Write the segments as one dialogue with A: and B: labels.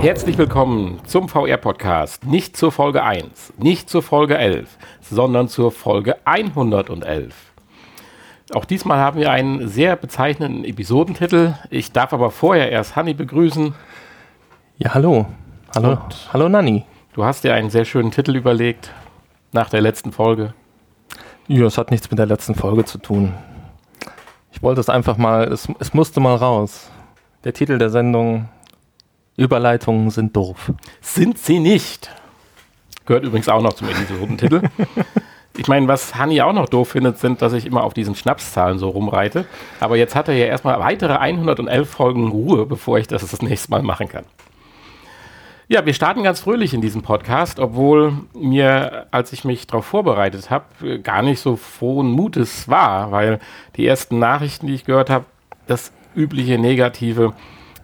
A: Herzlich willkommen zum VR-Podcast. Nicht zur Folge 1, nicht zur Folge 11, sondern zur Folge 111. Auch diesmal haben wir einen sehr bezeichnenden Episodentitel. Ich darf aber vorher erst Hanni begrüßen.
B: Ja, hallo. Hallo,
A: Und-
B: hallo Nanni.
A: Du hast dir einen sehr schönen Titel überlegt nach der letzten Folge.
B: Ja, es hat nichts mit der letzten Folge zu tun. Ich wollte es einfach mal, es, es musste mal raus. Der Titel der Sendung Überleitungen sind doof.
A: Sind sie nicht. Gehört übrigens auch noch zum Episodentitel. Ich meine, was Hanni auch noch doof findet, sind, dass ich immer auf diesen Schnapszahlen so rumreite. Aber jetzt hat er ja erstmal weitere 111 Folgen Ruhe, bevor ich das das nächste Mal machen kann. Ja, wir starten ganz fröhlich in diesem Podcast, obwohl mir, als ich mich darauf vorbereitet habe, gar nicht so frohen Mutes war, weil die ersten Nachrichten, die ich gehört habe, das übliche Negative,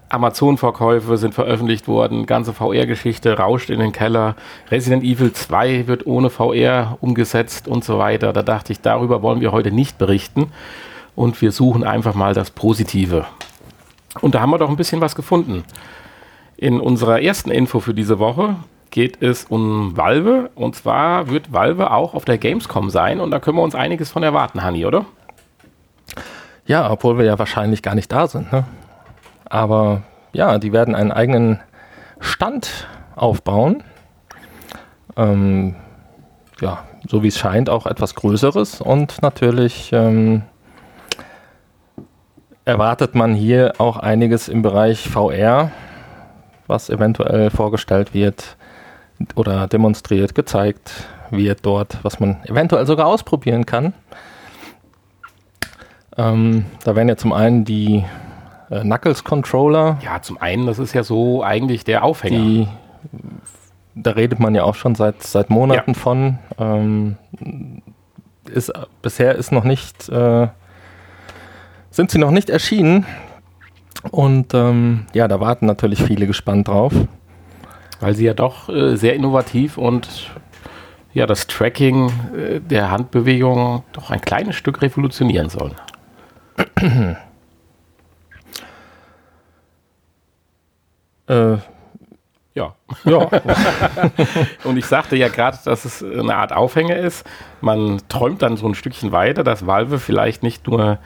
A: Amazon-Verkäufe sind veröffentlicht worden, ganze VR-Geschichte rauscht in den Keller, Resident Evil 2 wird ohne VR umgesetzt und so weiter. Da dachte ich, darüber wollen wir heute nicht berichten und wir suchen einfach mal das Positive. Und da haben wir doch ein bisschen was gefunden. In unserer ersten Info für diese Woche geht es um Valve und zwar wird Valve auch auf der Gamescom sein und da können wir uns einiges von erwarten, Hanni, oder?
B: Ja, obwohl wir ja wahrscheinlich gar nicht da sind. Ne? Aber ja, die werden einen eigenen Stand aufbauen. Ähm, ja, so wie es scheint, auch etwas Größeres. Und natürlich ähm, erwartet man hier auch einiges im Bereich VR, was eventuell vorgestellt wird oder demonstriert, gezeigt wird dort, was man eventuell sogar ausprobieren kann. Ähm, da wären ja zum einen die äh, Knuckles Controller,
A: Ja, zum einen, das ist ja so eigentlich der Aufhänger.
B: die da redet man ja auch schon seit seit Monaten von. Ähm, ist bisher ist noch nicht äh, sind sie noch nicht erschienen und ähm, ja, da warten natürlich viele gespannt drauf.
A: Weil sie ja doch äh, sehr innovativ und ja, das Tracking äh, der Handbewegung doch ein kleines Stück revolutionieren sollen.
B: Äh,
A: Ja.
B: ja,
A: Und ich sagte ja gerade, dass es eine Art Aufhänger ist. Man träumt dann so ein Stückchen weiter, dass Valve vielleicht nicht nur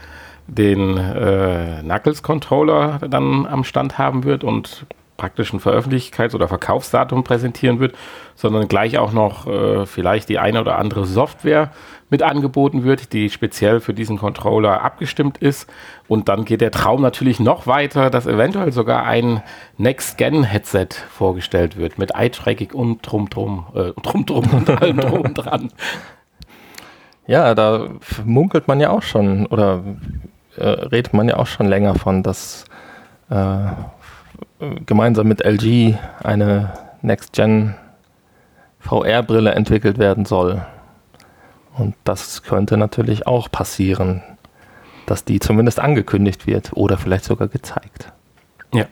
A: den äh, Knuckles-Controller dann am Stand haben wird und praktisch ein Veröffentlichkeits- oder Verkaufsdatum präsentieren wird, sondern gleich auch noch äh, vielleicht die eine oder andere Software mit angeboten wird, die speziell für diesen Controller abgestimmt ist. Und dann geht der Traum natürlich noch weiter, dass eventuell sogar ein Next-Gen-Headset vorgestellt wird mit Eye-Tracking und drum drum, äh, drum drum und allem drum dran.
B: ja, da munkelt man ja auch schon oder äh, redet man ja auch schon länger von, dass äh, gemeinsam mit LG eine Next-Gen VR-Brille entwickelt werden soll. Und das könnte natürlich auch passieren, dass die zumindest angekündigt wird oder vielleicht sogar gezeigt.
A: Ja.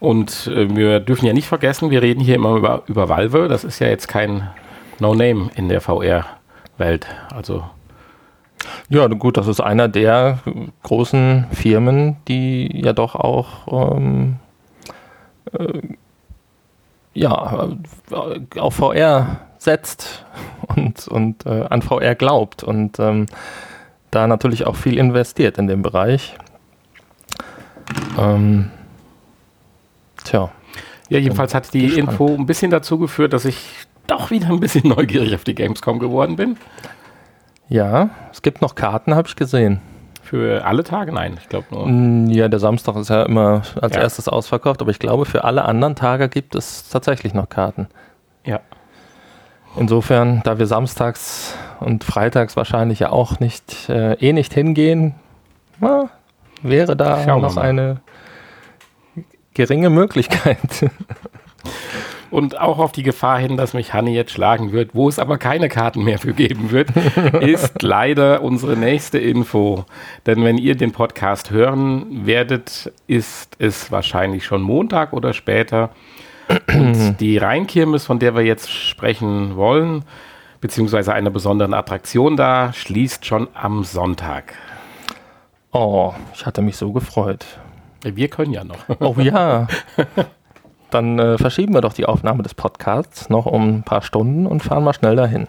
A: Und äh, wir dürfen ja nicht vergessen, wir reden hier immer über, über Valve. Das ist ja jetzt kein No-Name in der VR-Welt. Also
B: Ja, gut, das ist einer der großen Firmen, die ja doch auch ähm, äh, ja, äh, auf VR setzt und, und äh, an VR glaubt und ähm, da natürlich auch viel investiert in dem Bereich. Ähm, tja,
A: Ja, jedenfalls hat die
B: gespannt.
A: Info ein bisschen dazu geführt, dass ich doch wieder ein bisschen neugierig auf die Gamescom geworden bin.
B: ja, es gibt noch Karten, habe ich gesehen.
A: Für alle Tage? Nein, ich glaube nur.
B: Ja, der Samstag ist ja immer als
A: Ja.
B: erstes ausverkauft, aber ich glaube, für alle anderen Tage gibt es tatsächlich noch Karten.
A: Ja.
B: Insofern, da wir samstags und freitags wahrscheinlich ja auch nicht äh, eh nicht hingehen, na, wäre da
A: Schauen
B: noch eine geringe Möglichkeit.
A: Und auch auf die Gefahr hin, dass mich Hanni jetzt schlagen wird, wo es aber keine Karten mehr für geben wird, ist leider unsere nächste Info. Denn wenn ihr den Podcast hören werdet, ist es wahrscheinlich schon Montag oder später. Und die Rheinkirmes, von der wir jetzt sprechen wollen, beziehungsweise einer besonderen Attraktion da, schließt schon am Sonntag.
B: oh, ich hatte mich so gefreut.
A: Wir können ja noch.
B: Oh ja. dann äh, verschieben wir doch die Aufnahme des Podcasts noch um ein paar Stunden und fahren mal schnell dahin.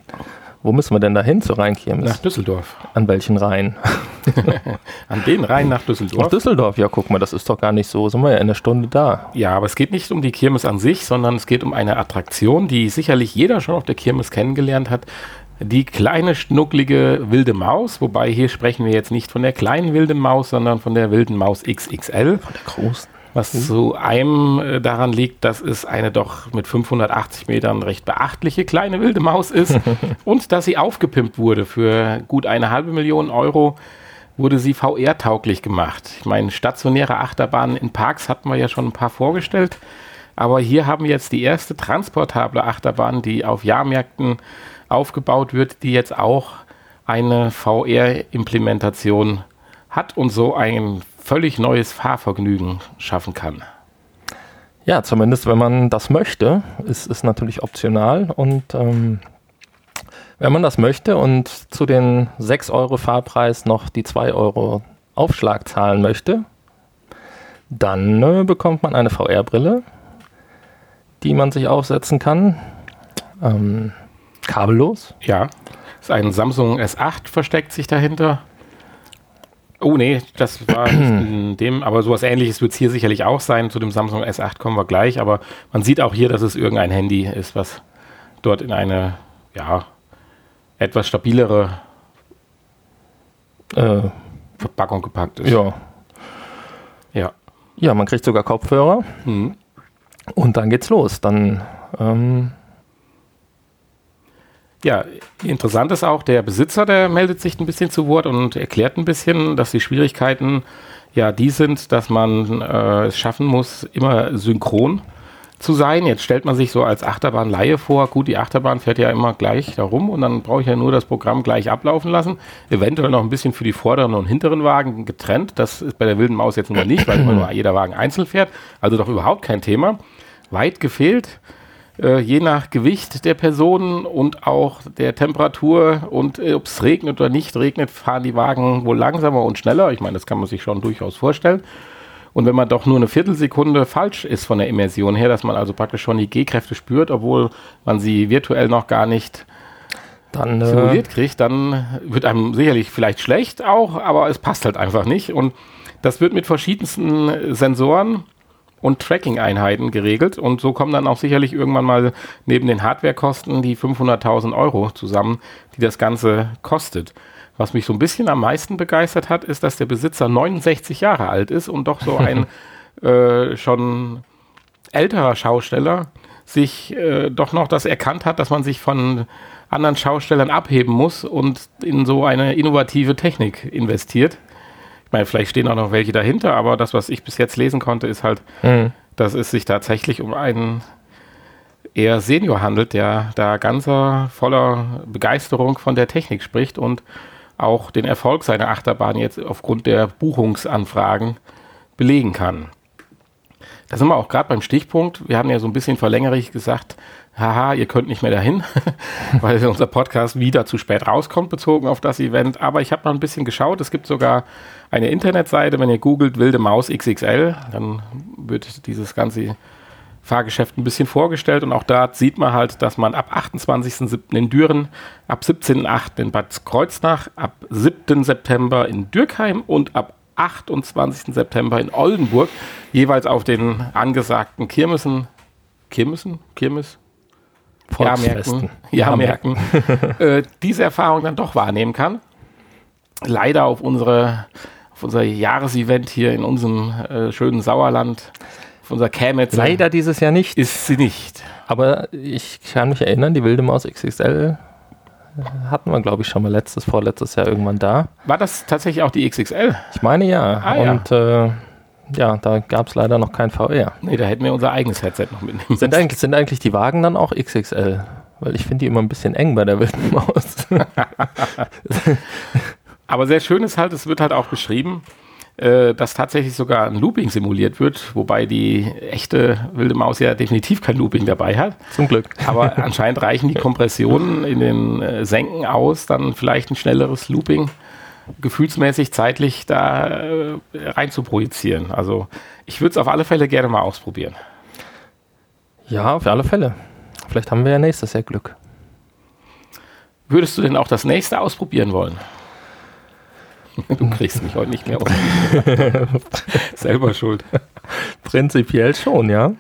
B: Wo müssen wir denn dahin zur Rheinkirmes?
A: Nach Düsseldorf.
B: An welchen Rhein?
A: An den Rhein nach Düsseldorf.
B: Nach Düsseldorf, ja, guck mal, das ist doch gar nicht so. Sind wir ja in einer Stunde da.
A: Ja, aber es geht nicht um die Kirmes an sich, sondern es geht um eine Attraktion, die sicherlich jeder schon auf der Kirmes kennengelernt hat. Die kleine, schnucklige wilde Maus, wobei hier sprechen wir jetzt nicht von der kleinen wilden Maus, sondern von der wilden Maus XXL.
B: Von der großen.
A: Was zu einem äh, daran liegt, dass es eine doch mit 580 Metern recht beachtliche kleine wilde Maus ist und dass sie aufgepimpt wurde. Für gut eine halbe Million Euro wurde sie VR-tauglich gemacht. Ich meine, stationäre Achterbahnen in Parks hatten wir ja schon ein paar vorgestellt. Aber hier haben wir jetzt die erste transportable Achterbahn, die auf Jahrmärkten aufgebaut wird, die jetzt auch eine VR-Implementation hat und so ein völlig neues Fahrvergnügen schaffen kann.
B: Ja, zumindest wenn man das möchte. Es ist natürlich optional und ähm, wenn man das möchte und zu den 6 Euro Fahrpreis noch die 2 Euro Aufschlag zahlen möchte, dann äh, bekommt man eine VR-Brille, die man sich aufsetzen kann. Ähm, kabellos.
A: Ja, ist ein Samsung S8 versteckt sich dahinter. Oh nee, das war nicht in dem, aber sowas ähnliches wird es hier sicherlich auch sein. Zu dem Samsung S8 kommen wir gleich, aber man sieht auch hier, dass es irgendein Handy ist, was dort in eine, ja, etwas stabilere äh, Verpackung gepackt ist.
B: Ja.
A: Ja.
B: Ja, man kriegt sogar Kopfhörer. Mhm. Und dann geht's los. Dann ähm,
A: ja, interessant ist auch, der Besitzer, der meldet sich ein bisschen zu Wort und erklärt ein bisschen, dass die Schwierigkeiten ja die sind, dass man äh, es schaffen muss, immer synchron zu sein. Jetzt stellt man sich so als Achterbahnleihe vor, gut, die Achterbahn fährt ja immer gleich darum und dann brauche ich ja nur das Programm gleich ablaufen lassen. Eventuell noch ein bisschen für die vorderen und hinteren Wagen getrennt. Das ist bei der wilden Maus jetzt nur nicht, weil immer nur jeder Wagen einzeln fährt. Also doch überhaupt kein Thema. Weit gefehlt äh, je nach Gewicht der Personen und auch der Temperatur und äh, ob es regnet oder nicht regnet, fahren die Wagen wohl langsamer und schneller. Ich meine, das kann man sich schon durchaus vorstellen. Und wenn man doch nur eine Viertelsekunde falsch ist von der Immersion her, dass man also praktisch schon die G-Kräfte spürt, obwohl man sie virtuell noch gar nicht dann, äh, simuliert kriegt, dann wird einem sicherlich vielleicht schlecht auch, aber es passt halt einfach nicht. Und das wird mit verschiedensten Sensoren und Tracking-Einheiten geregelt. Und so kommen dann auch sicherlich irgendwann mal neben den Hardwarekosten die 500.000 Euro zusammen, die das Ganze kostet. Was mich so ein bisschen am meisten begeistert hat, ist, dass der Besitzer 69 Jahre alt ist und doch so ein äh, schon älterer Schausteller sich äh, doch noch das erkannt hat, dass man sich von anderen Schaustellern abheben muss und in so eine innovative Technik investiert. Meine, vielleicht stehen auch noch welche dahinter, aber das, was ich bis jetzt lesen konnte, ist halt, mhm. dass es sich tatsächlich um einen eher Senior handelt, der da ganz voller Begeisterung von der Technik spricht und auch den Erfolg seiner Achterbahn jetzt aufgrund der Buchungsanfragen belegen kann. Da sind wir auch gerade beim Stichpunkt. Wir haben ja so ein bisschen verlängerig gesagt, haha, ihr könnt nicht mehr dahin, weil unser Podcast wieder zu spät rauskommt, bezogen auf das Event. Aber ich habe noch ein bisschen geschaut. Es gibt sogar eine Internetseite, wenn ihr googelt Wilde Maus XXL, dann wird dieses ganze Fahrgeschäft ein bisschen vorgestellt und auch da sieht man halt, dass man ab 28.07. in Düren, ab 17.08. in Bad Kreuznach, ab 7. September in Dürkheim und ab 28. September in Oldenburg jeweils auf den angesagten Kirmessen, Kirmessen, Kirmes,
B: Jahrmärkten,
A: Jahrmärkten äh, diese Erfahrung dann doch wahrnehmen kann. Leider auf unsere auf unser Jahresevent hier in unserem äh, schönen Sauerland, auf unser Kämetz.
B: Leider dieses Jahr nicht.
A: Ist sie nicht.
B: Aber ich kann mich erinnern, die Wilde Maus XXL hatten wir, glaube ich, schon mal letztes, vorletztes Jahr irgendwann da.
A: War das tatsächlich auch die XXL?
B: Ich meine ja. Ah, Und ja. Äh, ja, da gab es leider noch kein VR.
A: Nee, da hätten wir unser eigenes Headset noch mitnehmen
B: sind eigentlich, sind eigentlich die Wagen dann auch XXL? Weil ich finde die immer ein bisschen eng bei der wilden Maus.
A: Aber sehr schön ist halt, es wird halt auch beschrieben, äh, dass tatsächlich sogar ein Looping simuliert wird, wobei die echte wilde Maus ja definitiv kein Looping dabei hat.
B: Zum Glück.
A: Aber anscheinend reichen die Kompressionen in den äh, Senken aus, dann vielleicht ein schnelleres Looping gefühlsmäßig zeitlich da äh, rein zu projizieren. Also ich würde es auf alle Fälle gerne mal ausprobieren.
B: Ja, auf alle Fälle. Vielleicht haben wir ja nächstes Jahr Glück.
A: Würdest du denn auch das nächste ausprobieren wollen? Du kriegst mich heute nicht mehr um. Selber schuld.
B: Prinzipiell schon, ja.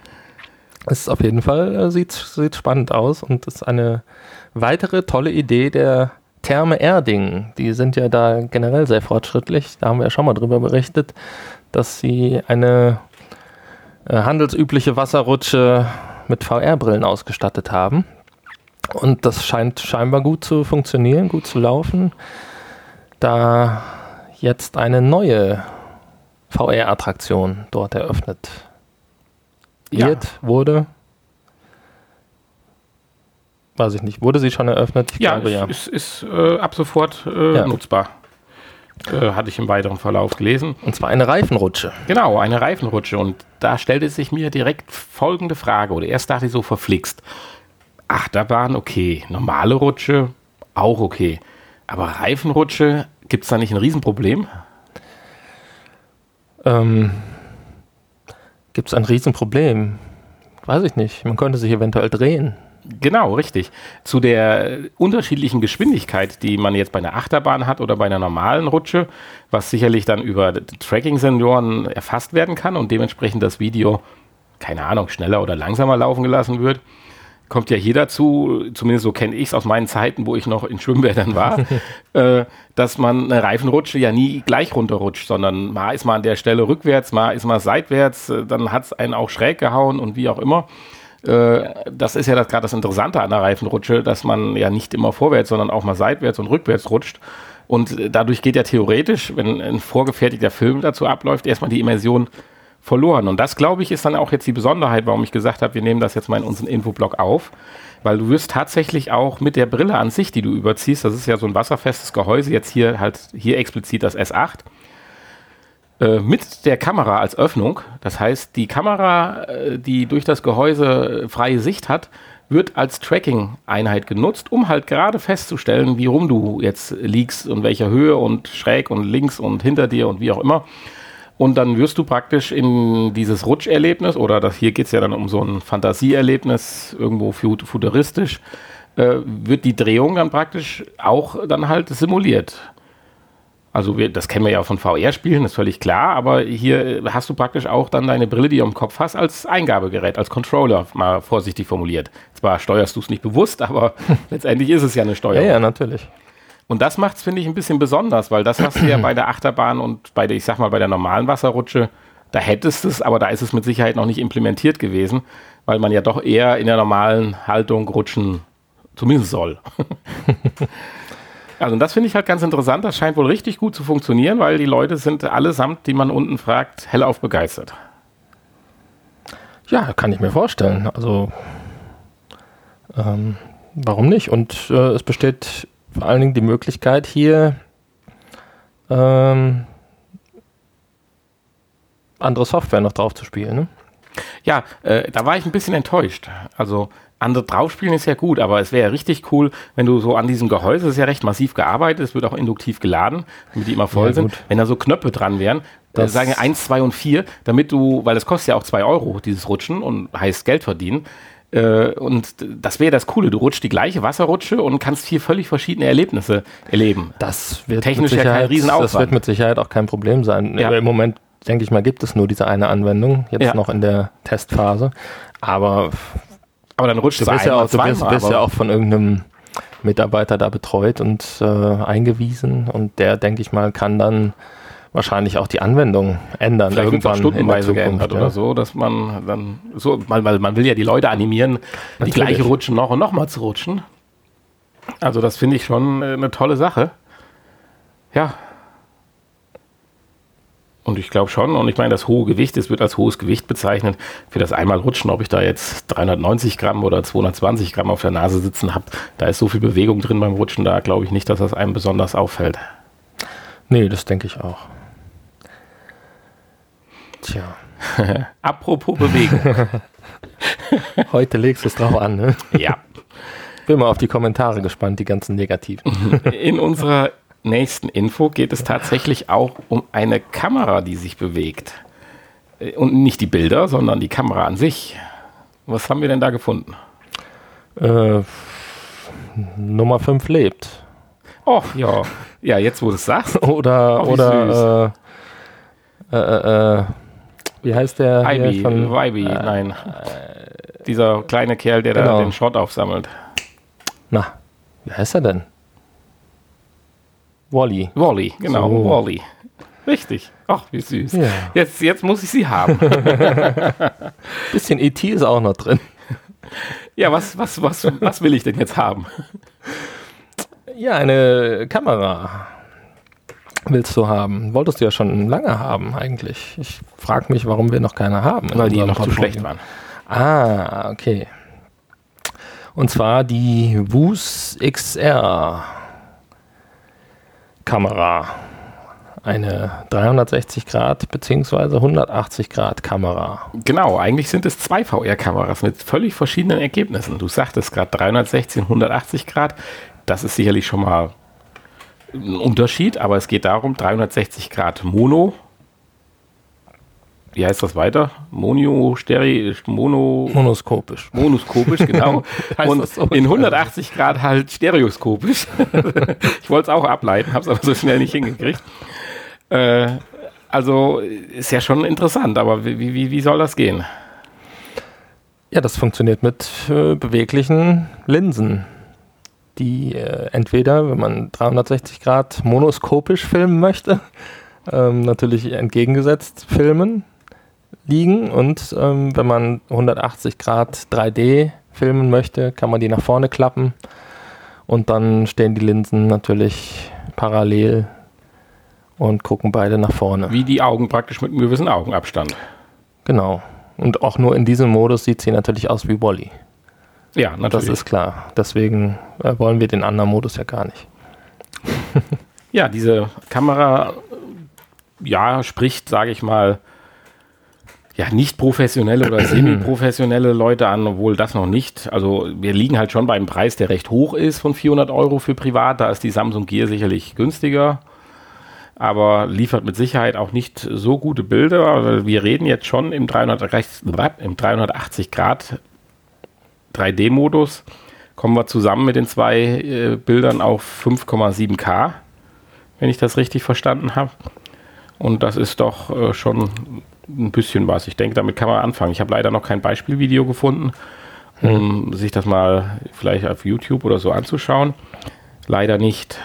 B: Es ist auf jeden Fall äh, sieht, sieht spannend aus und ist eine weitere tolle Idee der Therme Erding. Die sind ja da generell sehr fortschrittlich. Da haben wir ja schon mal drüber berichtet, dass sie eine äh, handelsübliche Wasserrutsche mit VR-Brillen ausgestattet haben. Und das scheint scheinbar gut zu funktionieren, gut zu laufen. Da jetzt eine neue VR-Attraktion dort eröffnet
A: Ja.
B: wird, wurde. Weiß ich nicht. Wurde sie schon eröffnet? Ich
A: Ja,
B: glaube ja.
A: es ist, ist äh, ab sofort äh,
B: Ja.
A: nutzbar. Äh, hatte ich im weiteren Verlauf gelesen.
B: Und zwar eine Reifenrutsche.
A: Genau, eine Reifenrutsche. Und da stellte sich mir direkt folgende Frage. Oder erst dachte ich so verflixt. Achterbahn, okay. Normale Rutsche, auch okay. Aber Reifenrutsche, gibt es da nicht ein Riesenproblem?
B: Ähm, Gibt es ein Riesenproblem? Weiß ich nicht. Man könnte sich eventuell drehen.
A: Genau, richtig. Zu der unterschiedlichen Geschwindigkeit, die man jetzt bei einer Achterbahn hat oder bei einer normalen Rutsche, was sicherlich dann über Tracking-Sensoren erfasst werden kann und dementsprechend das Video, keine Ahnung, schneller oder langsamer laufen gelassen wird, kommt ja hier dazu, zumindest so kenne ich es aus meinen Zeiten, wo ich noch in Schwimmbädern war, äh, dass man eine Reifenrutsche ja nie gleich runterrutscht, sondern mal ist man an der Stelle rückwärts, mal ist man seitwärts, äh, dann hat es einen auch schräg gehauen und wie auch immer. Äh, das ist ja gerade das Interessante an der Reifenrutsche, dass man ja nicht immer vorwärts, sondern auch mal seitwärts und rückwärts rutscht. Und äh, dadurch geht ja theoretisch, wenn ein vorgefertigter Film dazu abläuft, erstmal die Immersion verloren. Und das, glaube ich, ist dann auch jetzt die Besonderheit, warum ich gesagt habe, wir nehmen das jetzt mal in unseren Infoblog auf. Weil du wirst tatsächlich auch mit der Brille an sich, die du überziehst, das ist ja so ein wasserfestes Gehäuse, jetzt hier halt hier explizit das S8, äh, mit der Kamera als Öffnung. Das heißt, die Kamera, äh, die durch das Gehäuse äh, freie Sicht hat, wird als Tracking-Einheit genutzt, um halt gerade festzustellen, wie rum du jetzt liegst und welcher Höhe und schräg und links und hinter dir und wie auch immer. Und dann wirst du praktisch in dieses Rutscherlebnis, oder das, hier geht es ja dann um so ein Fantasieerlebnis, irgendwo fut- futuristisch, äh, wird die Drehung dann praktisch auch dann halt simuliert. Also wir, das kennen wir ja von VR-Spielen, ist völlig klar, aber hier hast du praktisch auch dann deine Brille, die du im Kopf hast, als Eingabegerät, als Controller, mal vorsichtig formuliert. Zwar steuerst du es nicht bewusst, aber letztendlich ist es ja eine
B: Ja,
A: Steuerung.
B: ja, natürlich.
A: Und das macht es, finde ich, ein bisschen besonders, weil das hast du ja bei der Achterbahn und bei der, ich sag mal, bei der normalen Wasserrutsche, da hättest es, aber da ist es mit Sicherheit noch nicht implementiert gewesen, weil man ja doch eher in der normalen Haltung rutschen zumindest soll. also das finde ich halt ganz interessant. Das scheint wohl richtig gut zu funktionieren, weil die Leute sind allesamt, die man unten fragt, hellauf begeistert.
B: Ja, kann ich mir vorstellen. Also, ähm, warum nicht? Und äh, es besteht vor allen Dingen die Möglichkeit, hier ähm, andere Software noch drauf zu spielen. Ne?
A: Ja, äh, da war ich ein bisschen enttäuscht. Also andere draufspielen ist ja gut, aber es wäre ja richtig cool, wenn du so an diesem Gehäuse, es ist ja recht massiv gearbeitet, es wird auch induktiv geladen, damit die immer voll
B: Ja,
A: sind, wenn da so Knöpfe dran wären, äh,
B: Das-
A: sagen 1, 2 und 4, damit du, weil das kostet ja auch 2 Euro, dieses Rutschen und heißt Geld verdienen. Äh, und das wäre das Coole, du rutschst die gleiche Wasserrutsche und kannst hier völlig verschiedene Erlebnisse erleben.
B: Das wird
A: Technisch
B: mit
A: ja kein
B: Sicherheit,
A: Riesenaufwand.
B: Das wird mit Sicherheit auch kein Problem sein.
A: Ja.
B: Im Moment, denke ich mal, gibt es nur diese eine Anwendung, jetzt
A: Ja.
B: noch in der Testphase. Aber
A: Aber dann rutscht
B: du
A: du
B: bist, ja auch, du bist, bist ja auch von irgendeinem Mitarbeiter da betreut und äh, eingewiesen und der, denke ich mal, kann dann wahrscheinlich auch die Anwendung ändern
A: Vielleicht
B: irgendwann
A: stundenweise
B: Zukunft.
A: geändert
B: ja.
A: oder so, dass man dann so, weil, weil man will ja die Leute animieren, die
B: Natürlich.
A: gleiche rutschen noch und noch mal zu rutschen. Also das finde ich schon äh, eine tolle Sache. Ja. Und ich glaube schon, und ich meine, das hohe Gewicht, es wird als hohes Gewicht bezeichnet, für das einmal rutschen, ob ich da jetzt 390 Gramm oder 220 Gramm auf der Nase sitzen habe, da ist so viel Bewegung drin beim Rutschen, da glaube ich nicht, dass das einem besonders auffällt.
B: Nee, das denke ich auch. Tja,
A: Apropos Bewegung.
B: heute legst du es drauf an. Ne?
A: ja.
B: Bin mal auf die Kommentare gespannt, die ganzen negativen.
A: In unserer nächsten Info geht es tatsächlich auch um eine Kamera, die sich bewegt. Äh, Und nicht die Bilder, sondern die Kamera an sich. Was haben wir denn da gefunden?
B: Äh, Nummer 5 lebt.
A: Oh, ja. Ja, jetzt wo du es sagst.
B: Oder,
A: Oh, wie
B: oder äh, äh, äh, äh, wie heißt der?
A: Ivy,
B: von-
A: Ivy, nein. Dieser kleine Kerl, der da
B: Genau.
A: den Schrott aufsammelt.
B: Na, wie heißt er denn? Wally.
A: Wally, genau,
B: So.
A: Wally. Richtig. Ach, wie süß.
B: Ja.
A: Jetzt, jetzt muss ich sie haben.
B: Bisschen E.T. ist auch noch drin.
A: ja, was, was, was, was will ich denn jetzt haben?
B: Ja, eine Kamera willst du haben. Wolltest du ja schon lange haben eigentlich. Ich frage mich, warum wir noch keine haben.
A: Weil die noch zu schlecht waren.
B: Ah, okay. Und zwar die Wus XR Kamera. Eine 360 Grad bzw. 180 Grad Kamera.
A: Genau, eigentlich sind es zwei VR-Kameras mit völlig verschiedenen Ergebnissen. Du sagtest gerade 360 und 180 Grad. Das ist sicherlich schon mal ein Unterschied, aber es geht darum, 360 Grad Mono. Wie heißt das weiter? Monio, Stereo, Mono,
B: Monoskopisch.
A: monoskopisch, genau. Und
B: so?
A: in 180 Grad halt stereoskopisch. ich wollte es auch ableiten, habe es aber so schnell nicht hingekriegt. Äh, also ist ja schon interessant, aber wie, wie, wie soll das gehen?
B: Ja, das funktioniert mit äh, beweglichen Linsen, die äh, entweder, wenn man 360 Grad monoskopisch filmen möchte, ähm, natürlich entgegengesetzt filmen liegen und ähm, wenn man 180 Grad 3D filmen möchte, kann man die nach vorne klappen und dann stehen die Linsen natürlich parallel und gucken beide nach vorne.
A: Wie die Augen praktisch mit einem gewissen Augenabstand.
B: Genau. Und auch nur in diesem Modus sieht sie natürlich aus wie Wally.
A: Ja,
B: Das
A: natürlich.
B: ist klar. Deswegen äh, wollen wir den anderen Modus ja gar nicht.
A: ja, diese Kamera, ja, spricht, sage ich mal, ja, nicht professionelle oder semi-professionelle Leute an, obwohl das noch nicht. Also wir liegen halt schon bei einem Preis, der recht hoch ist von 400 Euro für privat. Da ist die Samsung Gear sicherlich günstiger, aber liefert mit Sicherheit auch nicht so gute Bilder. Also Wir reden jetzt schon im, 300, im 380 Grad 3D-Modus. Kommen wir zusammen mit den zwei äh, Bildern auf 5,7K, wenn ich das richtig verstanden habe. Und das ist doch äh, schon ein bisschen was. Ich denke, damit kann man anfangen. Ich habe leider noch kein Beispielvideo gefunden, um sich das mal vielleicht auf YouTube oder so anzuschauen. Leider nicht.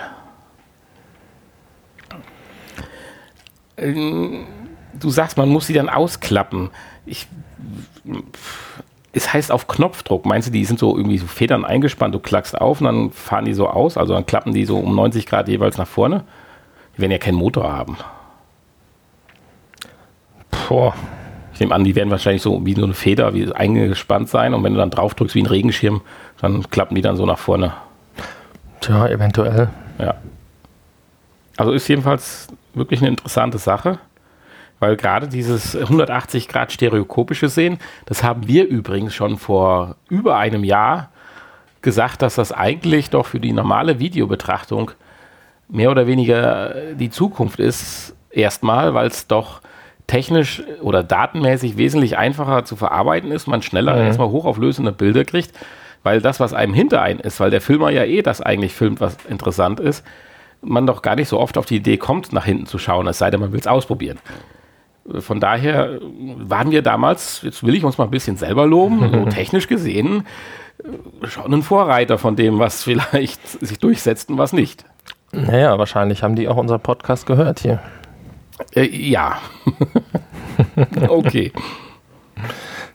A: Ähm, Du sagst, man muss sie dann ausklappen. Ich, es heißt auf Knopfdruck. Meinst du, die sind so irgendwie so Federn eingespannt, du klackst auf und dann fahren die so aus? Also dann klappen die so um 90 Grad jeweils nach vorne? Die werden ja keinen Motor haben.
B: Boah.
A: Ich nehme an, die werden wahrscheinlich so wie so eine Feder wie eingespannt sein und wenn du dann drauf drückst wie ein Regenschirm, dann klappen die dann so nach vorne.
B: Tja, eventuell.
A: Ja. Also ist jedenfalls wirklich eine interessante Sache, weil gerade dieses 180 Grad stereoskopische Sehen, das haben wir übrigens schon vor über einem Jahr gesagt, dass das eigentlich doch für die normale Videobetrachtung mehr oder weniger die Zukunft ist, erstmal, weil es doch technisch oder datenmäßig wesentlich einfacher zu verarbeiten ist, man schneller erstmal hochauflösende Bilder kriegt, weil das, was einem hinter ein ist, weil der Filmer ja eh das eigentlich filmt, was interessant ist, man doch gar nicht so oft auf die Idee kommt, nach hinten zu schauen, es sei denn, man will es ausprobieren. Von daher waren wir damals, jetzt will ich uns mal ein bisschen selber loben, so technisch gesehen, schon ein Vorreiter von dem, was vielleicht sich durchsetzt und was nicht.
B: Naja, wahrscheinlich haben die auch unseren Podcast gehört hier.
A: Äh, ja. okay.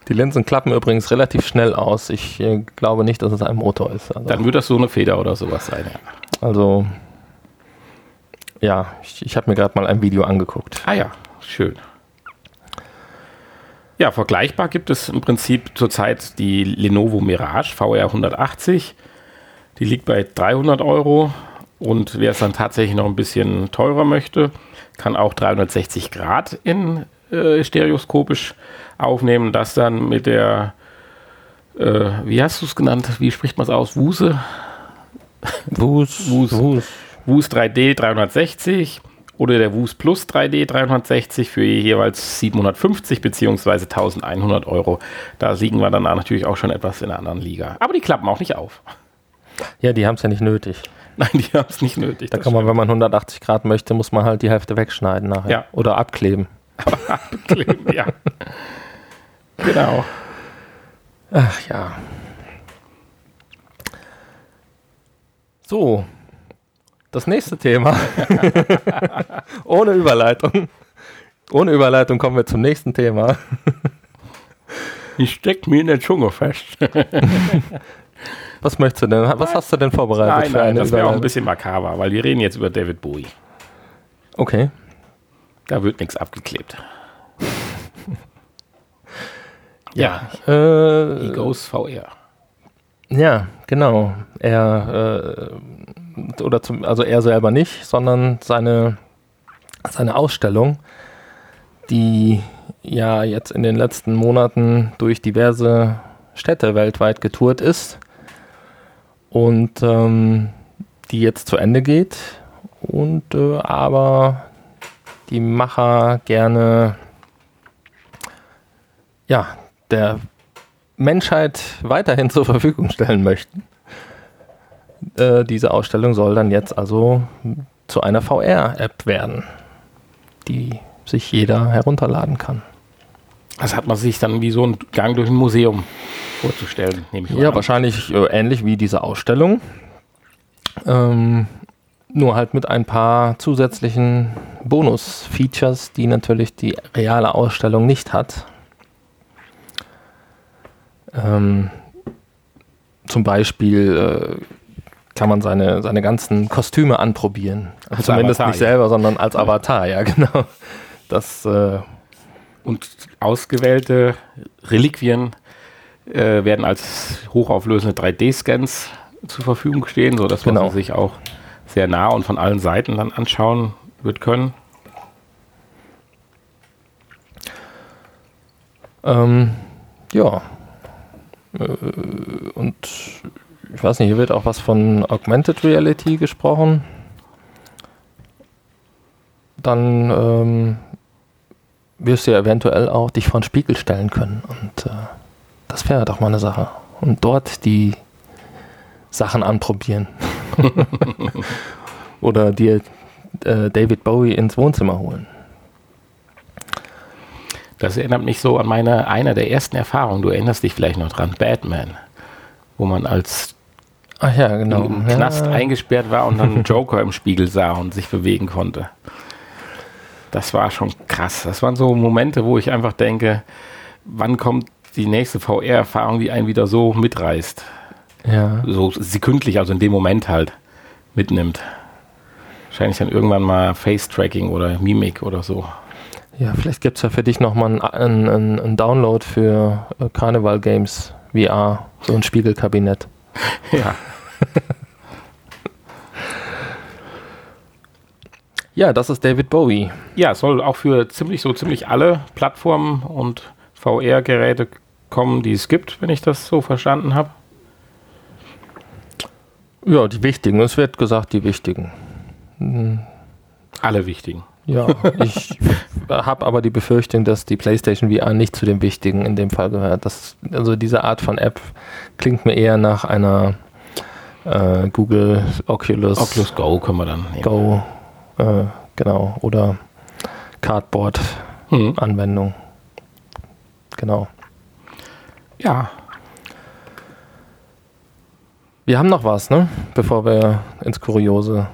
B: Die Linsen klappen übrigens relativ schnell aus. Ich äh, glaube nicht, dass es ein Motor ist. Also,
A: Dann wird das so eine Feder oder sowas sein. Ja.
B: also ja, ich, ich habe mir gerade mal ein Video angeguckt.
A: Ah ja, schön. Ja, vergleichbar gibt es im Prinzip zurzeit die Lenovo Mirage VR 180. Die liegt bei 300 Euro. Und wer es dann tatsächlich noch ein bisschen teurer möchte, kann auch 360 Grad in äh, stereoskopisch aufnehmen. Das dann mit der, äh, wie hast du es genannt? Wie spricht man es aus? Wuse?
B: Wus,
A: Wus.
B: Wus.
A: Wus 3D 360 oder der Wus Plus 3D 360 für jeweils 750 bzw. 1100 Euro. Da liegen wir dann natürlich auch schon etwas in einer anderen Liga. Aber die klappen auch nicht auf.
B: Ja, die haben es ja nicht nötig.
A: Nein, die haben es nicht nötig.
B: Da kann man, wenn man 180 Grad möchte, muss man halt die Hälfte wegschneiden nachher.
A: Ja.
B: Oder abkleben.
A: abkleben, ja. Genau.
B: Ach ja. So, das nächste Thema. Ohne Überleitung. Ohne Überleitung kommen wir zum nächsten Thema.
A: Ich steck mir in der Zunge fest.
B: Was möchtest du denn? Was hast du denn vorbereitet
A: Nein, nein, das wäre auch ein bisschen makaber, weil wir reden jetzt über David Bowie.
B: Okay.
A: Da wird nichts abgeklebt. ja,
B: Äh,
A: Egos VR.
B: ja, genau. Er äh, oder zum, also er selber nicht, sondern seine seine Ausstellung, die ja jetzt in den letzten Monaten durch diverse Städte weltweit getourt ist und ähm, die jetzt zu Ende geht und äh, aber die Macher gerne ja der Menschheit weiterhin zur Verfügung stellen möchten. Äh, diese Ausstellung soll dann jetzt also zu einer VR-App werden, die sich jeder herunterladen kann.
A: Das hat man sich dann wie so ein Gang durch ein Museum vorzustellen, nehme ich mal
B: Ja,
A: an.
B: wahrscheinlich äh, ähnlich wie diese Ausstellung. Ähm, nur halt mit ein paar zusätzlichen Bonus-Features, die natürlich die reale Ausstellung nicht hat. Ähm, zum Beispiel äh, kann man seine, seine ganzen Kostüme anprobieren. Also
A: Als
B: zumindest
A: Avatar,
B: nicht
A: ja.
B: selber, sondern als Avatar, ja, genau. Das, äh,
A: Und ausgewählte Reliquien äh, werden als hochauflösende 3D-Scans zur Verfügung stehen, sodass man
B: Genau.
A: sie sich auch sehr nah und von allen Seiten dann anschauen wird können.
B: Ähm, ja. Äh, Und ich weiß nicht, hier wird auch was von Augmented Reality gesprochen. Dann ähm, wirst du ja eventuell auch dich vor den Spiegel stellen können. Und äh, das wäre doch mal eine Sache. Und dort die Sachen anprobieren. Oder dir äh, David Bowie ins Wohnzimmer holen.
A: Das erinnert mich so an meine, einer der ersten Erfahrungen. Du erinnerst dich vielleicht noch dran, Batman, wo man als
B: Ach ja, genau.
A: im
B: ja.
A: Knast eingesperrt war und dann einen Joker im Spiegel sah und sich bewegen konnte. Das war schon krass. Das waren so Momente, wo ich einfach denke, wann kommt die nächste VR-Erfahrung, die einen wieder so mitreißt.
B: Ja.
A: So sekündlich, also in dem Moment halt mitnimmt. Wahrscheinlich dann irgendwann mal Face-Tracking oder Mimik oder so.
B: Ja, vielleicht gibt es ja für dich nochmal einen ein, ein Download für äh, Carnival Games VR, so ein Spiegelkabinett.
A: Ja.
B: Ja, das ist David Bowie.
A: Ja, es soll auch für ziemlich so ziemlich alle Plattformen und VR-Geräte kommen, die es gibt, wenn ich das so verstanden habe.
B: Ja, die wichtigen. Es wird gesagt, die wichtigen.
A: Alle wichtigen.
B: Ja, ich habe aber die Befürchtung, dass die PlayStation VR nicht zu den wichtigen in dem Fall gehört. Das, also diese Art von App klingt mir eher nach einer äh, Google Oculus,
A: Oculus Go können wir dann nehmen.
B: Go, äh, genau, oder Cardboard
A: Hm.
B: Anwendung. Genau.
A: Ja,
B: Wir haben noch was, ne? Bevor wir ins Kuriose.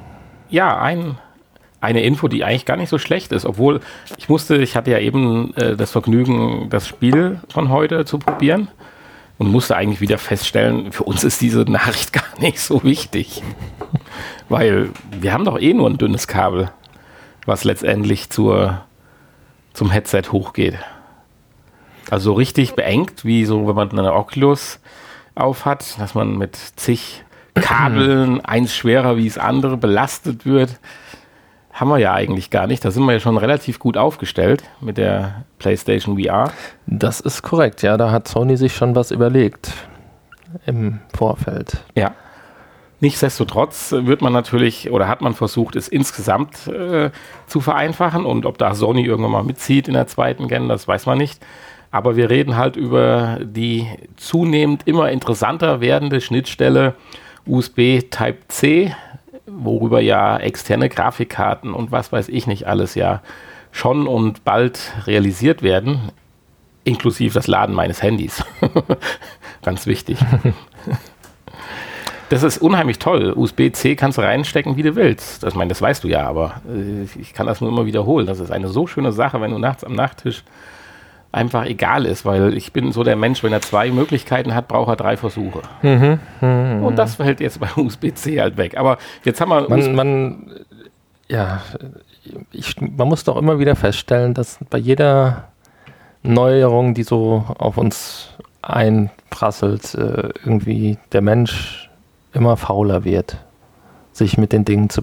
A: ja, ein, eine Info, die eigentlich gar nicht so schlecht ist, obwohl ich musste, ich hatte ja eben äh, das Vergnügen, das Spiel von heute zu probieren und musste eigentlich wieder feststellen, für uns ist diese Nachricht gar nicht so wichtig, weil wir haben doch eh nur ein dünnes Kabel, was letztendlich zur, zum Headset hochgeht. Also so richtig beengt, wie so, wenn man eine Oculus auf hat, dass man mit zig Kabeln, eins schwerer wie das andere, belastet wird, haben wir ja eigentlich gar nicht. Da sind wir ja schon relativ gut aufgestellt mit der PlayStation VR.
B: Das ist korrekt, ja. Da hat Sony sich schon was überlegt im Vorfeld.
A: Ja. Nichtsdestotrotz wird man natürlich oder hat man versucht, es insgesamt äh, zu vereinfachen und ob da Sony irgendwann mal mitzieht in der zweiten Gen, das weiß man nicht. Aber wir reden halt über die zunehmend immer interessanter werdende Schnittstelle USB Type-C, worüber ja externe Grafikkarten und was weiß ich nicht alles ja schon und bald realisiert werden, inklusive das Laden meines Handys. Ganz wichtig. Das ist unheimlich toll. USB-C kannst du reinstecken, wie du willst. Das, ich meine, das weißt du ja, aber äh, ich kann das nur immer wiederholen. Das ist eine so schöne Sache, wenn du nachts am Nachttisch einfach egal ist, weil ich bin so der Mensch, wenn er zwei Möglichkeiten hat, braucht er drei Versuche. Mhm, mh, Und das fällt jetzt bei USB-C halt weg. Aber jetzt haben wir.
B: Man, man ja, ich, man muss doch immer wieder feststellen, dass bei jeder Neuerung, die so auf uns einprasselt, äh, irgendwie der Mensch immer fauler wird, sich mit den Dingen zu,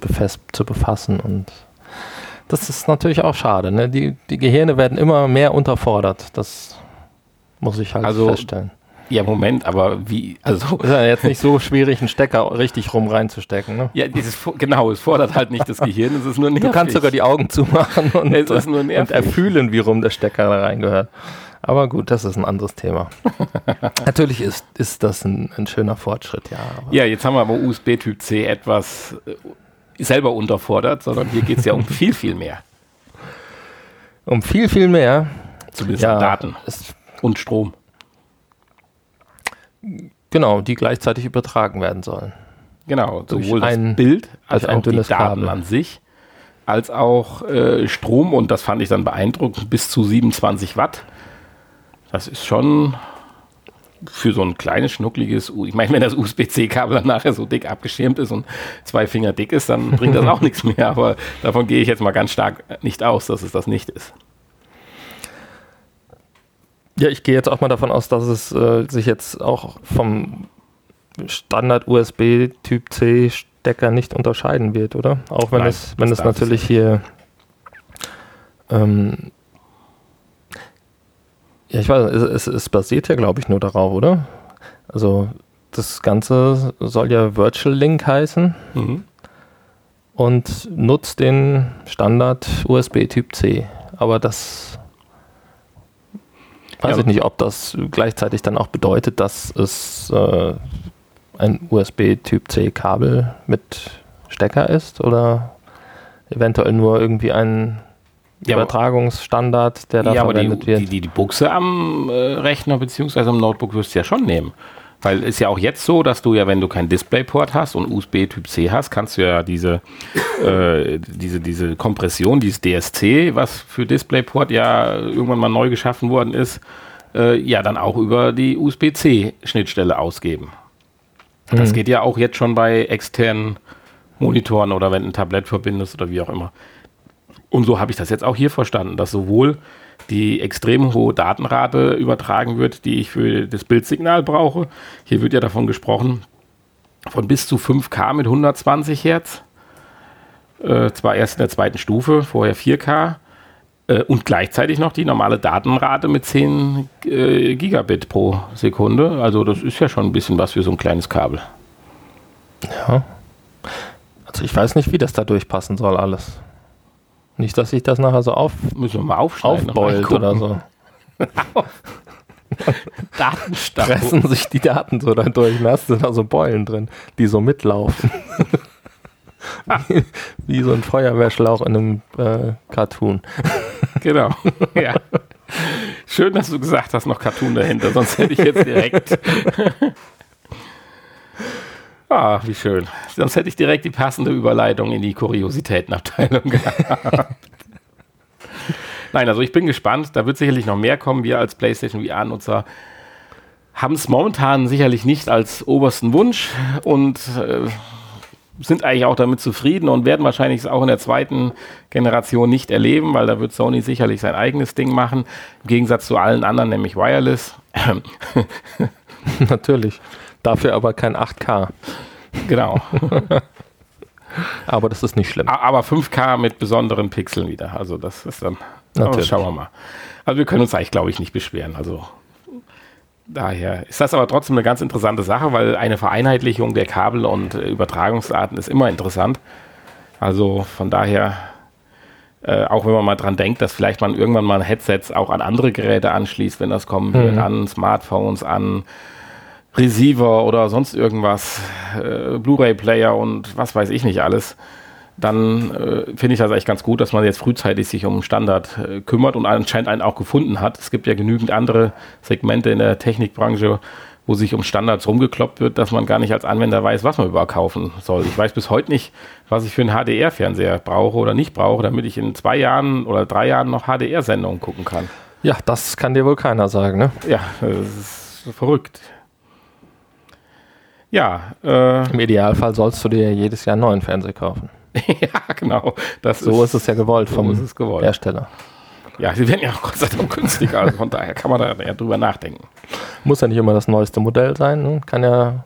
B: zu befassen und das ist natürlich auch schade. Ne? Die, die Gehirne werden immer mehr unterfordert. Das muss ich halt also, feststellen.
A: Ja, Moment, aber wie,
B: also. Ist ja jetzt nicht so schwierig, einen Stecker richtig rum reinzustecken, ne?
A: Ja, dieses, genau, es fordert halt nicht das Gehirn, es ist nur
B: nervig. Du kannst sogar die Augen zumachen und, es ist nur und erfühlen, wie rum der Stecker da reingehört. Aber gut, das ist ein anderes Thema. Natürlich ist, ist das ein, ein schöner Fortschritt, ja.
A: Ja, jetzt haben wir aber USB Typ C etwas äh, selber unterfordert, sondern hier geht es ja um viel, viel mehr.
B: Um viel, viel mehr.
A: Zumindest ja, Daten und Strom.
B: Genau, die gleichzeitig übertragen werden sollen.
A: Genau, sowohl ein, das Bild als auch die Daten Kabel. an sich, als auch äh, Strom und das fand ich dann beeindruckend, bis zu 27 Watt. Das ist schon für so ein kleines, schnuckliges, ich meine, wenn das USB-C-Kabel dann nachher so dick abgeschirmt ist und zwei Finger dick ist, dann bringt das auch nichts mehr. Aber davon gehe ich jetzt mal ganz stark nicht aus, dass es das nicht ist.
B: Ja, ich gehe jetzt auch mal davon aus, dass es äh, sich jetzt auch vom Standard USB Typ C Stecker nicht unterscheiden wird, oder? Auch wenn Nein, es, wenn es natürlich hier ähm, ja, ich weiß, es, es basiert ja, glaube ich, nur darauf, oder? Also das Ganze soll ja Virtual Link heißen mhm. und nutzt den Standard USB Typ C. Aber das weiß ja, ich nicht, ob das gleichzeitig dann auch bedeutet, dass es äh, ein USB Typ C Kabel mit Stecker ist oder eventuell nur irgendwie ein ja, Übertragungsstandard, der da ja, verwendet
A: die, wird. Die, die, die Buchse am äh, Rechner bzw. am Notebook wirst du ja schon nehmen. Weil es ist ja auch jetzt so, dass du ja, wenn du kein Displayport hast und USB Typ C hast, kannst du ja diese, äh, diese, diese Kompression, dieses DSC, was für Displayport ja irgendwann mal neu geschaffen worden ist, äh, ja dann auch über die USB-C-Schnittstelle ausgeben. Mhm. Das geht ja auch jetzt schon bei externen Monitoren oder wenn du ein Tablet verbindest oder wie auch immer. Und so habe ich das jetzt auch hier verstanden, dass sowohl die extrem hohe Datenrate übertragen wird, die ich für das Bildsignal brauche. Hier wird ja davon gesprochen, von bis zu 5K mit 120 Hertz. Äh, zwar erst in der zweiten Stufe, vorher 4K. Äh, und gleichzeitig noch die normale Datenrate mit 10 äh, Gigabit pro Sekunde. Also das ist ja schon ein bisschen was für so ein kleines Kabel.
B: Ja. Also ich weiß nicht, wie das da durchpassen soll alles. Nicht, dass sich das nachher so auf,
A: Müssen wir mal aufbeult
B: oder so.
A: Datenstab.
B: Fressen sich die Daten so da durch. Dann hast du da so Beulen drin, die so mitlaufen. wie, wie, so ein Feuerwehrschlauch in einem äh, Cartoon.
A: genau. Ja. Schön, dass du gesagt hast, noch Cartoon dahinter, sonst hätte ich jetzt direkt Ah, wie schön. Sonst hätte ich direkt die passende Überleitung in die Kuriositätenabteilung gehabt. Nein, also ich bin gespannt. Da wird sicherlich noch mehr kommen. Wir als PlayStation VR-Nutzer haben es momentan sicherlich nicht als obersten Wunsch und äh, sind eigentlich auch damit zufrieden und werden wahrscheinlich es auch in der zweiten Generation nicht erleben, weil da wird Sony sicherlich sein eigenes Ding machen, im Gegensatz zu allen anderen, nämlich Wireless.
B: Natürlich. Dafür aber kein 8K.
A: Genau.
B: aber das ist nicht schlimm.
A: Aber 5K mit besonderen Pixeln wieder. Also das ist dann. Natürlich. Schauen wir mal. Also wir können uns eigentlich, glaube ich, nicht beschweren. Also daher ist das aber trotzdem eine ganz interessante Sache, weil eine Vereinheitlichung der Kabel und äh, Übertragungsarten ist immer interessant. Also von daher, äh, auch wenn man mal dran denkt, dass vielleicht man irgendwann mal Headsets auch an andere Geräte anschließt, wenn das kommen wird,
B: Mhm.
A: an Smartphones, an Receiver oder sonst irgendwas, äh, Blu-ray-Player und was weiß ich nicht alles, dann äh, finde ich das eigentlich ganz gut, dass man jetzt frühzeitig sich um Standard äh, kümmert und anscheinend einen auch gefunden hat. Es gibt ja genügend andere Segmente in der Technikbranche, wo sich um Standards rumgekloppt wird, dass man gar nicht als Anwender weiß, was man überhaupt kaufen soll. Ich weiß bis heute nicht, was ich für einen HDR-Fernseher brauche oder nicht brauche, damit ich in zwei Jahren oder drei Jahren noch HDR-Sendungen gucken kann.
B: Ja, das kann dir wohl keiner sagen, ne?
A: Ja, das ist verrückt. Ja, äh,
B: Im Idealfall sollst du dir jedes Jahr einen neuen Fernseher kaufen.
A: ja, genau. Das
B: So ist es ja gewollt
A: so
B: vom
A: ist gewollt.
B: Hersteller.
A: Ja, sie werden ja auch Gott sei Dank günstiger, also von daher kann man da ja drüber nachdenken.
B: Muss ja nicht immer das neueste Modell sein. Ne? Kann ja,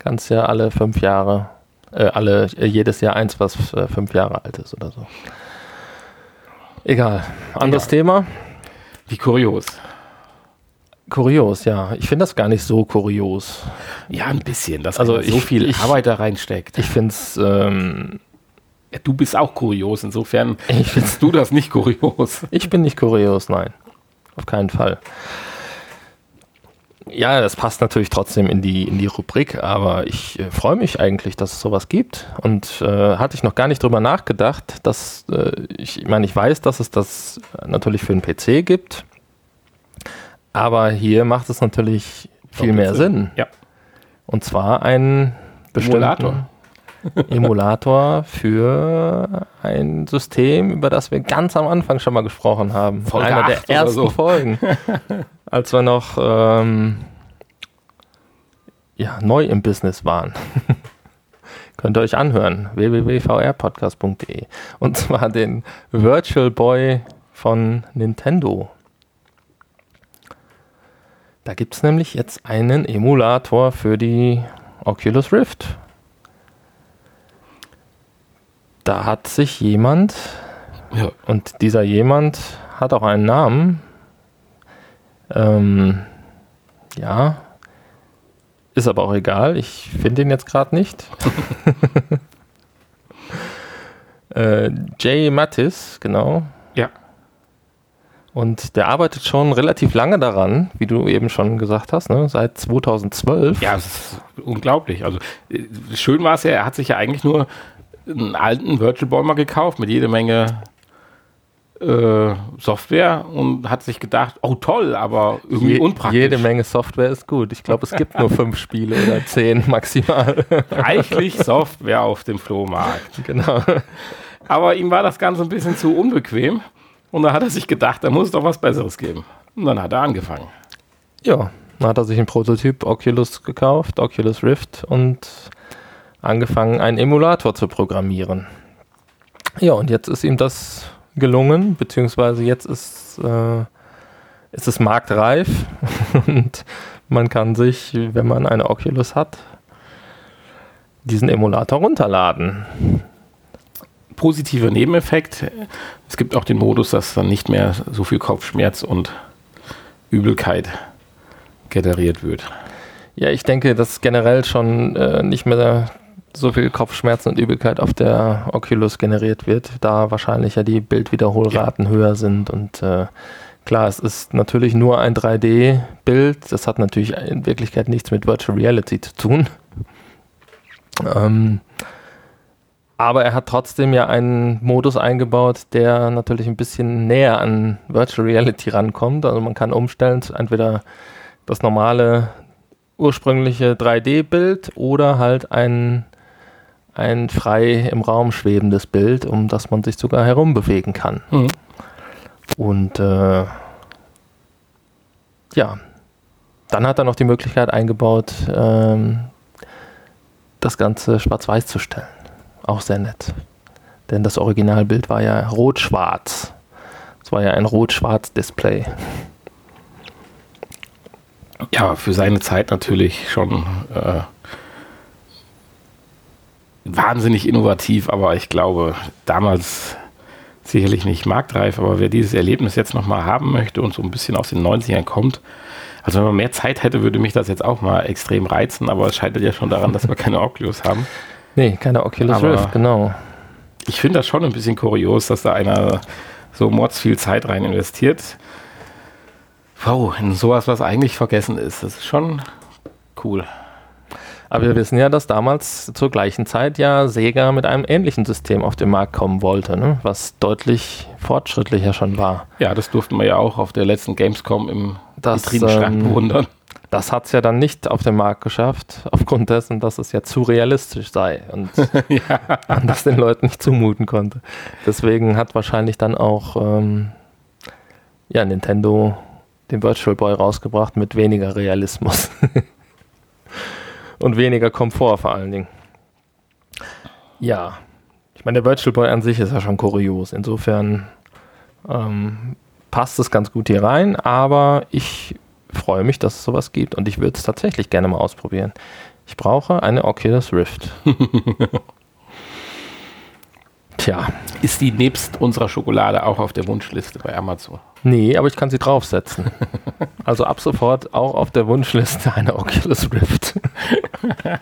B: kannst ja alle fünf Jahre, äh, alle, äh, jedes Jahr eins, was äh, fünf Jahre alt ist oder so. Egal. Anderes
A: Ja.
B: Thema.
A: Wie kurios.
B: Kurios, ja. Ich finde das gar nicht so kurios.
A: Ja, ein bisschen, dass
B: Also
A: also so
B: ich-
A: viel
B: ich-
A: Arbeit da reinsteckt.
B: Ich finde es, ähm,
A: Ja, du bist auch kurios, insofern
B: ich,
A: findest du das nicht kurios.
B: ich bin nicht kurios, nein. Auf keinen Fall. Ja, das passt natürlich trotzdem in die, in die Rubrik, aber ich äh, freue mich eigentlich, dass es sowas gibt. Und äh, hatte ich noch gar nicht drüber nachgedacht, dass äh, ich, ich meine, ich weiß, dass es das natürlich für einen PC gibt, aber hier macht es natürlich viel mehr Sinn.
A: Ja.
B: Und zwar ein
A: Emulator.
B: Emulator für ein System, über das wir ganz am Anfang schon mal gesprochen haben.
A: Folge
B: einer der ersten
A: so.
B: Folgen. als wir noch ähm, ja, neu im Business waren. Könnt ihr euch anhören. www.vrpodcast.de. Und zwar den Virtual Boy von Nintendo. Da gibt es nämlich jetzt einen Emulator für die Oculus Rift. Da hat sich jemand,
A: Ja.
B: und dieser jemand hat auch einen Namen, ähm, ja, ist aber auch egal, ich finde ihn jetzt gerade nicht. äh, Jay Mattis, genau.
A: Ja.
B: Und der arbeitet schon relativ lange daran, wie du eben schon gesagt hast, ne? seit 2012.
A: Ja, es ist unglaublich. Also äh, schön war es ja, er hat sich ja eigentlich nur einen alten Virtual Boy mal gekauft mit jede Menge äh, Software und hat sich gedacht, oh toll, aber irgendwie
B: Je,
A: unpraktisch.
B: jede Menge Software ist gut. Ich glaube, es gibt nur fünf Spiele oder zehn maximal.
A: Reichlich Software auf dem Flohmarkt.
B: genau.
A: Aber ihm war das Ganze ein bisschen zu unbequem und da hat er sich gedacht, da muss es doch was Besseres geben. Und dann hat er angefangen.
B: Ja, dann hat er sich einen Prototyp Oculus gekauft, Oculus Rift und angefangen, einen Emulator zu programmieren. Ja, und jetzt ist ihm das gelungen, beziehungsweise jetzt ist, äh, ist es marktreif und man kann sich, wenn man eine Oculus hat, diesen Emulator runterladen.
A: Positiver Nebeneffekt, es gibt auch den Modus, dass dann nicht mehr so viel Kopfschmerz und Übelkeit generiert wird.
B: Ja, ich denke, dass generell schon äh, nicht mehr so viel Kopfschmerzen und Übelkeit auf der Oculus generiert wird, da wahrscheinlich ja die Bildwiederholraten höher sind und äh, klar, es ist natürlich nur ein 3D-Bild, das hat natürlich in Wirklichkeit nichts mit Virtual Reality zu tun. Ähm, aber er hat trotzdem ja einen Modus eingebaut, der natürlich ein bisschen näher an Virtual Reality rankommt. Also man kann umstellen, entweder das normale ursprüngliche 3D-Bild oder halt ein, ein frei im Raum schwebendes Bild, um das man sich sogar herumbewegen kann.
A: Mhm.
B: Und äh, ja, dann hat er noch die Möglichkeit eingebaut, ähm, das Ganze schwarz-weiß zu stellen. Auch sehr nett. Denn das Originalbild war ja rot-schwarz. Es war ja ein rot-schwarz-Display.
A: Ja, für seine Zeit natürlich schon äh, wahnsinnig innovativ, aber ich glaube, damals sicherlich nicht marktreif, aber wer dieses Erlebnis jetzt nochmal haben möchte und so ein bisschen aus den 90ern kommt, Also wenn man mehr Zeit hätte, würde mich das jetzt auch mal extrem reizen, aber es scheitert ja schon daran, dass wir keine Oculus haben.
B: Nee, keine Oculus
A: Aber-
B: Rift, genau.
A: Ich finde das schon ein bisschen kurios, dass da einer so mords viel Zeit rein investiert. Wow, in sowas, was eigentlich vergessen ist. Das ist schon cool.
B: Aber wir wissen ja, dass damals zur gleichen Zeit ja Sega mit einem ähnlichen System auf den Markt kommen wollte, ne? was deutlich fortschrittlicher schon war.
A: Ja, das durften wir ja auch auf der letzten Gamescom im
B: Das,
A: Vitrинenschrank
B: ähm,
A: bewundern.
B: Das hat es ja dann nicht auf den Markt geschafft, aufgrund dessen, dass es ja zu realistisch sei und man das den Leuten nicht zumuten konnte. Deswegen hat wahrscheinlich dann auch ähm, ja, Nintendo den Virtual Boy rausgebracht mit weniger Realismus. und weniger Komfort vor allen Dingen. Ja, ich meine, der Virtual Boy an sich ist ja schon kurios. Insofern ähm, passt es ganz gut hier rein, aber ich freue mich, dass es sowas gibt und ich würde es tatsächlich gerne mal ausprobieren. Ich brauche eine Oculus Rift. Tja,
A: Ist die nebst unserer Schokolade auch auf der Wunschliste bei Amazon?
B: nee, aber ich kann sie draufsetzen. Also ab sofort auch auf der Wunschliste eine Oculus Rift.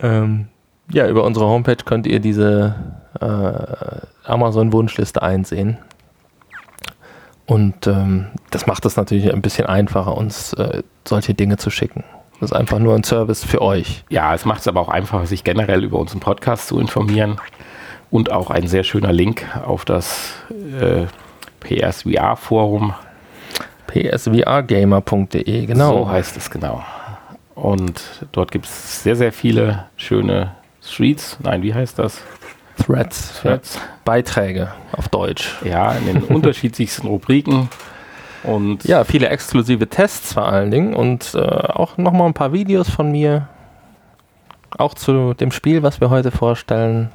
B: ähm, ja, über unsere Homepage könnt ihr diese äh, Amazon-Wunschliste einsehen. Und ähm, das macht es natürlich ein bisschen einfacher, uns äh, solche Dinge zu schicken. Das ist einfach nur ein Service für euch.
A: Ja, es macht es aber auch einfacher, sich generell über unseren Podcast zu informieren. Und auch ein sehr schöner Link auf das äh, PSVR-Forum.
B: psvrgamer.de, genau.
A: So heißt es genau. Und dort gibt es sehr, sehr viele schöne Streets. Nein, wie heißt das?
B: Threads,
A: Threads.
B: Beiträge auf Deutsch.
A: Ja, in den unterschiedlichsten Rubriken. Und
B: Ja, viele exklusive Tests vor allen Dingen und äh, auch nochmal ein paar Videos von mir. Auch zu dem Spiel, was wir heute vorstellen,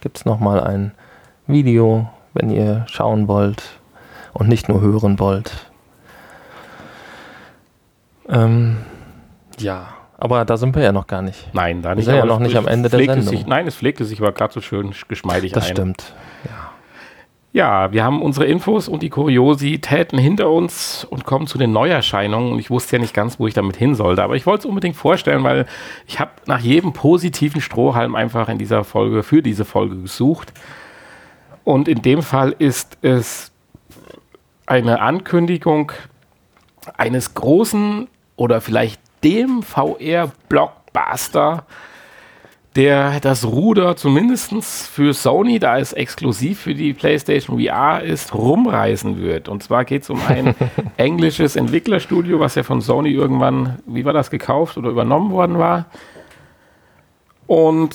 B: gibt es nochmal ein Video, wenn ihr schauen wollt und nicht nur hören wollt. Ähm, ja, aber da sind wir ja noch gar nicht.
A: nein, da
B: Wir
A: nicht.
B: sind ja noch nicht am Ende der Sendung.
A: Sich, nein, es pflegte sich aber gerade so schön geschmeidig
B: Das
A: ein.
B: stimmt.
A: Ja, wir haben unsere Infos und die Kuriositäten hinter uns und kommen zu den Neuerscheinungen. Und ich wusste ja nicht ganz, wo ich damit hin sollte, aber ich wollte es unbedingt vorstellen, weil ich habe nach jedem positiven Strohhalm einfach in dieser Folge, für diese Folge gesucht. Und in dem Fall ist es eine Ankündigung eines großen oder vielleicht dem VR-Blockbuster, der das Ruder zumindest für Sony, da es exklusiv für die PlayStation VR ist, rumreißen wird. Und zwar geht es um ein englisches Entwicklerstudio, was ja von Sony irgendwann, wie war das, gekauft oder übernommen worden war. Und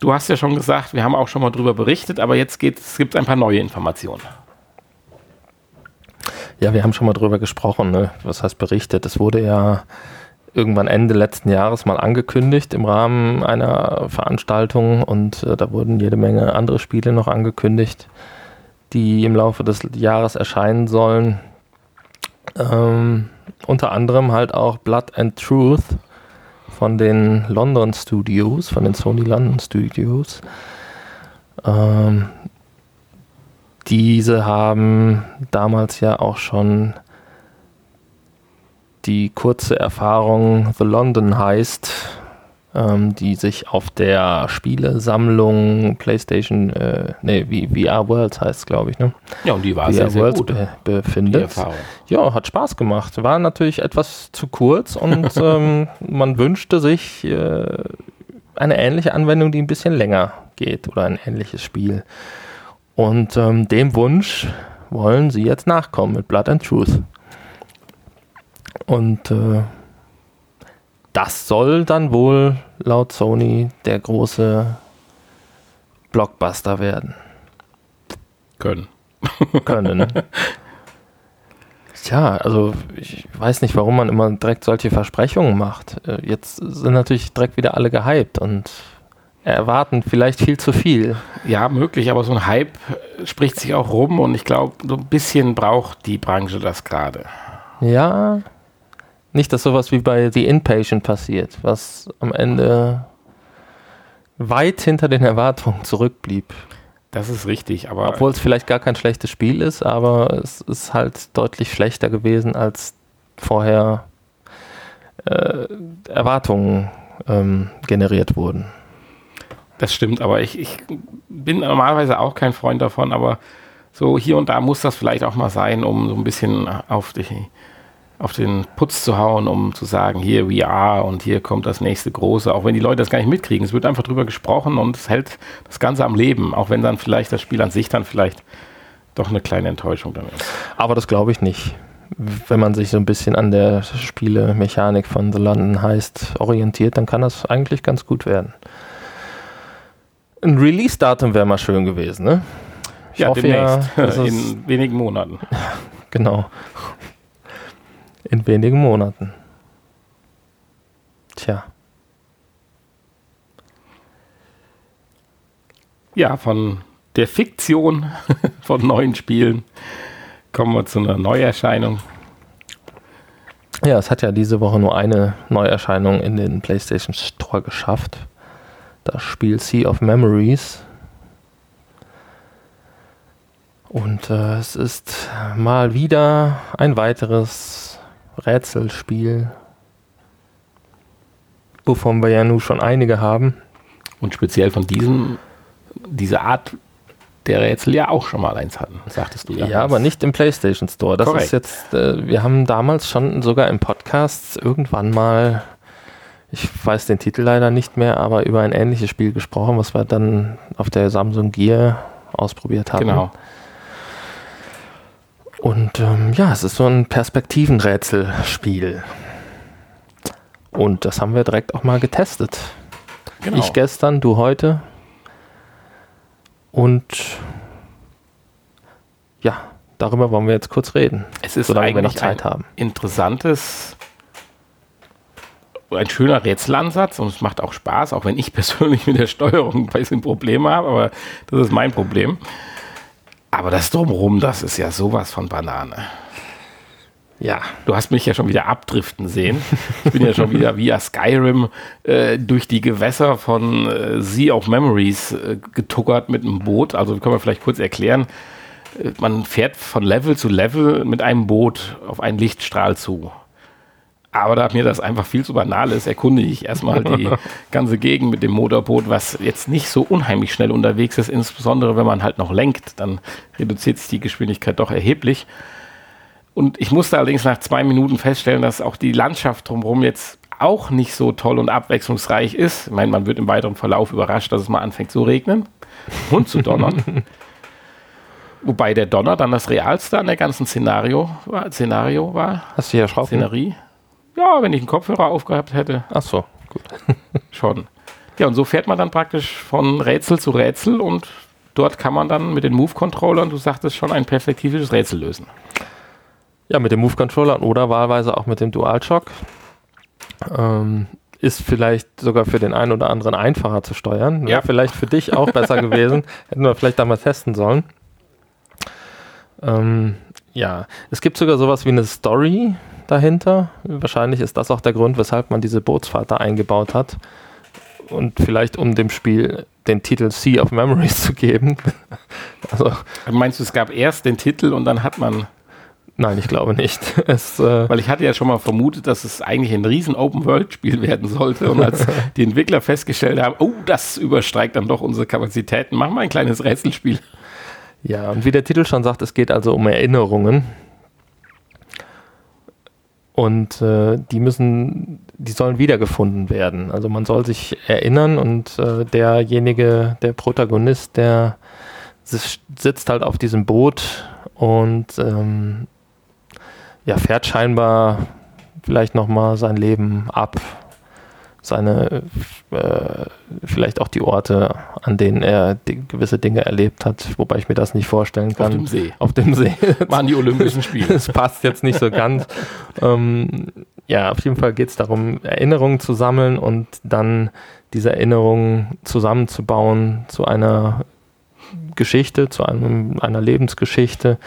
A: du hast ja schon gesagt, wir haben auch schon mal drüber berichtet, aber jetzt gibt es ein paar neue Informationen.
B: Ja, wir haben schon mal drüber gesprochen, ne? was heißt berichtet. Es wurde ja irgendwann Ende letzten Jahres mal angekündigt im Rahmen einer Veranstaltung und äh, da wurden jede Menge andere Spiele noch angekündigt, die im Laufe des Jahres erscheinen sollen. Ähm, unter anderem halt auch Blood and Truth von den London Studios, von den Sony London Studios. Ähm, diese haben damals ja auch schon die kurze Erfahrung The London Heist, ähm, die sich auf der Spielesammlung PlayStation, äh, nee, VR Worlds heißt glaube ich, ne?
A: Ja, und die war
B: VR
A: sehr, sehr
B: Worlds
A: gut,
B: be
A: die
B: befindet.
A: Erfahrung.
B: Ja, hat Spaß gemacht. War natürlich etwas zu kurz und ähm, man wünschte sich äh, eine ähnliche Anwendung, die ein bisschen länger geht oder ein ähnliches Spiel. Und ähm, dem Wunsch wollen sie jetzt nachkommen mit Blood and Truth. Und äh, das soll dann wohl laut Sony der große Blockbuster werden
A: Können.
B: können. Tja, also ich weiß nicht, warum man immer direkt solche Versprechungen macht. Äh, Jetzt sind natürlich direkt wieder alle gehypt und erwarten vielleicht viel zu viel.
A: Ja, möglich, aber so ein Hype spricht sich auch rum und ich glaube, so ein bisschen braucht die Branche das gerade.
B: Ja, nicht, dass sowas wie bei The Inpatient passiert, was am Ende weit hinter den Erwartungen zurückblieb.
A: Das ist richtig, aber.
B: Obwohl es vielleicht gar kein schlechtes Spiel ist, aber es ist halt deutlich schlechter gewesen, als vorher äh, Erwartungen ähm, generiert wurden.
A: Das stimmt, aber ich, ich bin normalerweise auch kein Freund davon, aber so hier und da muss das vielleicht auch mal sein, um so ein bisschen auf, die, auf den Putz zu hauen, um zu sagen, hier VR und hier kommt das nächste große, auch wenn die Leute das gar nicht mitkriegen. Es wird einfach drüber gesprochen und es hält das Ganze am Leben, auch wenn dann vielleicht das Spiel an sich dann vielleicht doch eine kleine Enttäuschung dann ist.
B: Aber das glaube ich nicht. Wenn man sich so ein bisschen an der Spielemechanik von The London Heist orientiert, dann kann das eigentlich ganz gut werden. Ein Release-Datum wäre mal schön gewesen, ne?
A: Ich ja, hoffe demnächst, ja, in wenigen Monaten.
B: genau. In wenigen Monaten. Tja.
A: Ja, von der Fiktion von neuen Spielen kommen wir zu einer Neuerscheinung.
B: Ja, es hat ja diese Woche nur eine Neuerscheinung in den PlayStation Store geschafft das Spiel Sea of Memories. Und äh, es ist mal wieder ein weiteres Rätselspiel, wovon wir ja nun schon einige haben.
A: Und speziell von diesem, dieser Art der Rätsel ja auch schon mal eins hatten, sagtest du
B: ja. Ja, aber nicht im PlayStation Store. Das Korrekt. ist jetzt, äh, wir haben damals schon sogar im Podcast irgendwann mal ich weiß den Titel leider nicht mehr, aber über ein ähnliches Spiel gesprochen, was wir dann auf der Samsung Gear ausprobiert haben. Genau. Und ähm, ja, es ist so ein Perspektivenrätselspiel. Und das haben wir direkt auch mal getestet. Genau. Ich gestern, du heute. Und ja, darüber wollen wir jetzt kurz reden.
A: Es ist solange wir noch Zeit haben. Interessantes ein schöner Rätselansatz und es macht auch Spaß, auch wenn ich persönlich mit der Steuerung ein bisschen Probleme habe, aber das ist mein Problem. Aber das Drumherum, das ist ja sowas von Banane. Ja, du hast mich ja schon wieder abdriften sehen. Ich bin ja schon wieder via Skyrim äh, durch die Gewässer von äh, Sea of Memories äh, getuckert mit einem Boot. Also können wir vielleicht kurz erklären. Äh, man fährt von Level zu Level mit einem Boot auf einen Lichtstrahl zu. Aber da mir das einfach viel zu banal ist, erkunde ich erstmal die ganze Gegend mit dem Motorboot, was jetzt nicht so unheimlich schnell unterwegs ist, insbesondere wenn man halt noch lenkt, dann reduziert sich die Geschwindigkeit doch erheblich. Und ich musste allerdings nach zwei Minuten feststellen, dass auch die Landschaft drumherum jetzt auch nicht so toll und abwechslungsreich ist. Ich meine, man wird im weiteren Verlauf überrascht, dass es mal anfängt zu regnen und zu donnern. Wobei der Donner dann das Realste an der ganzen Szenario war. Szenario war.
B: Hast du hier Schrauben?
A: Szenerie. Ja, wenn ich einen Kopfhörer aufgehabt hätte.
B: Ach so, gut.
A: Schon. Ja, und so fährt man dann praktisch von Rätsel zu Rätsel und dort kann man dann mit den Move-Controllern, du sagtest schon, ein perspektivisches Rätsel lösen.
B: Ja, mit dem Move-Controller oder wahlweise auch mit dem DualShock. Ähm, ist vielleicht sogar für den einen oder anderen einfacher zu steuern. Ja. vielleicht für dich auch besser gewesen. Hätten wir vielleicht damals testen sollen. Ähm, ja, es gibt sogar sowas wie eine Story, dahinter. Wahrscheinlich ist das auch der Grund, weshalb man diese Bootsfahrt da eingebaut hat. Und vielleicht um dem Spiel den Titel Sea of Memories zu geben.
A: also, Meinst du, es gab erst den Titel und dann hat man.
B: Nein, ich glaube nicht.
A: Es, äh Weil ich hatte ja schon mal vermutet, dass es eigentlich ein riesen Open-World-Spiel werden sollte. Und als die Entwickler festgestellt haben, oh, das übersteigt dann doch unsere Kapazitäten, machen wir ein kleines Rätselspiel.
B: Ja, und wie der Titel schon sagt, es geht also um Erinnerungen. Und äh, die müssen, die sollen wiedergefunden werden. Also man soll sich erinnern und äh, derjenige, der Protagonist, der sitzt halt auf diesem Boot und ähm, ja, fährt scheinbar vielleicht nochmal sein Leben ab seine, äh, vielleicht auch die Orte, an denen er gewisse Dinge erlebt hat, wobei ich mir das nicht vorstellen kann. Auf
A: dem See.
B: Auf dem See.
A: Waren die Olympischen Spiele.
B: Das passt jetzt nicht so ganz. ähm, ja, auf jeden Fall geht es darum, Erinnerungen zu sammeln und dann diese Erinnerungen zusammenzubauen zu einer Geschichte, zu einem, einer Lebensgeschichte.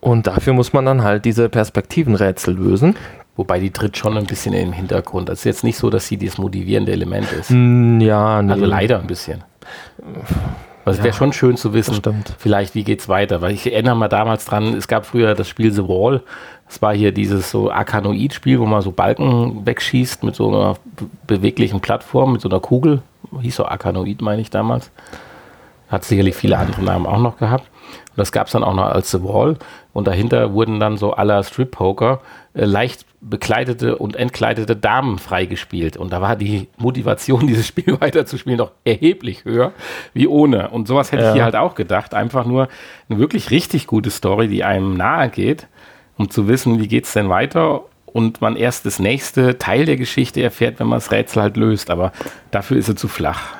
B: Und dafür muss man dann halt diese Perspektivenrätsel lösen.
A: Wobei die tritt schon ein bisschen im Hintergrund. Das ist jetzt nicht so, dass sie das motivierende Element ist.
B: Mm, ja,
A: nee. Also leider ein bisschen. Also es wäre
B: Ja,
A: schon schön zu wissen, vielleicht wie geht's weiter. Weil ich erinnere mal damals dran, es gab früher das Spiel The Wall. Das war hier dieses so Arkanoid-Spiel, wo man so Balken wegschießt mit so einer be- beweglichen Plattform, mit so einer Kugel. Hieß so Arkanoid, meine ich damals. Hat sicherlich viele andere Namen auch noch gehabt. Und das gab es dann auch noch als The Wall. Und dahinter wurden dann so aller Strip-Poker äh, leicht bekleidete und entkleidete Damen freigespielt. Und da war die Motivation, dieses Spiel weiterzuspielen, doch erheblich höher wie ohne. Und sowas hätte
B: Ja.
A: ich hier halt auch gedacht. Einfach nur eine wirklich richtig gute Story, die einem nahe geht, um zu wissen, wie geht's denn weiter. Und man erst das nächste Teil der Geschichte erfährt, wenn man das Rätsel halt löst. Aber dafür ist sie zu flach.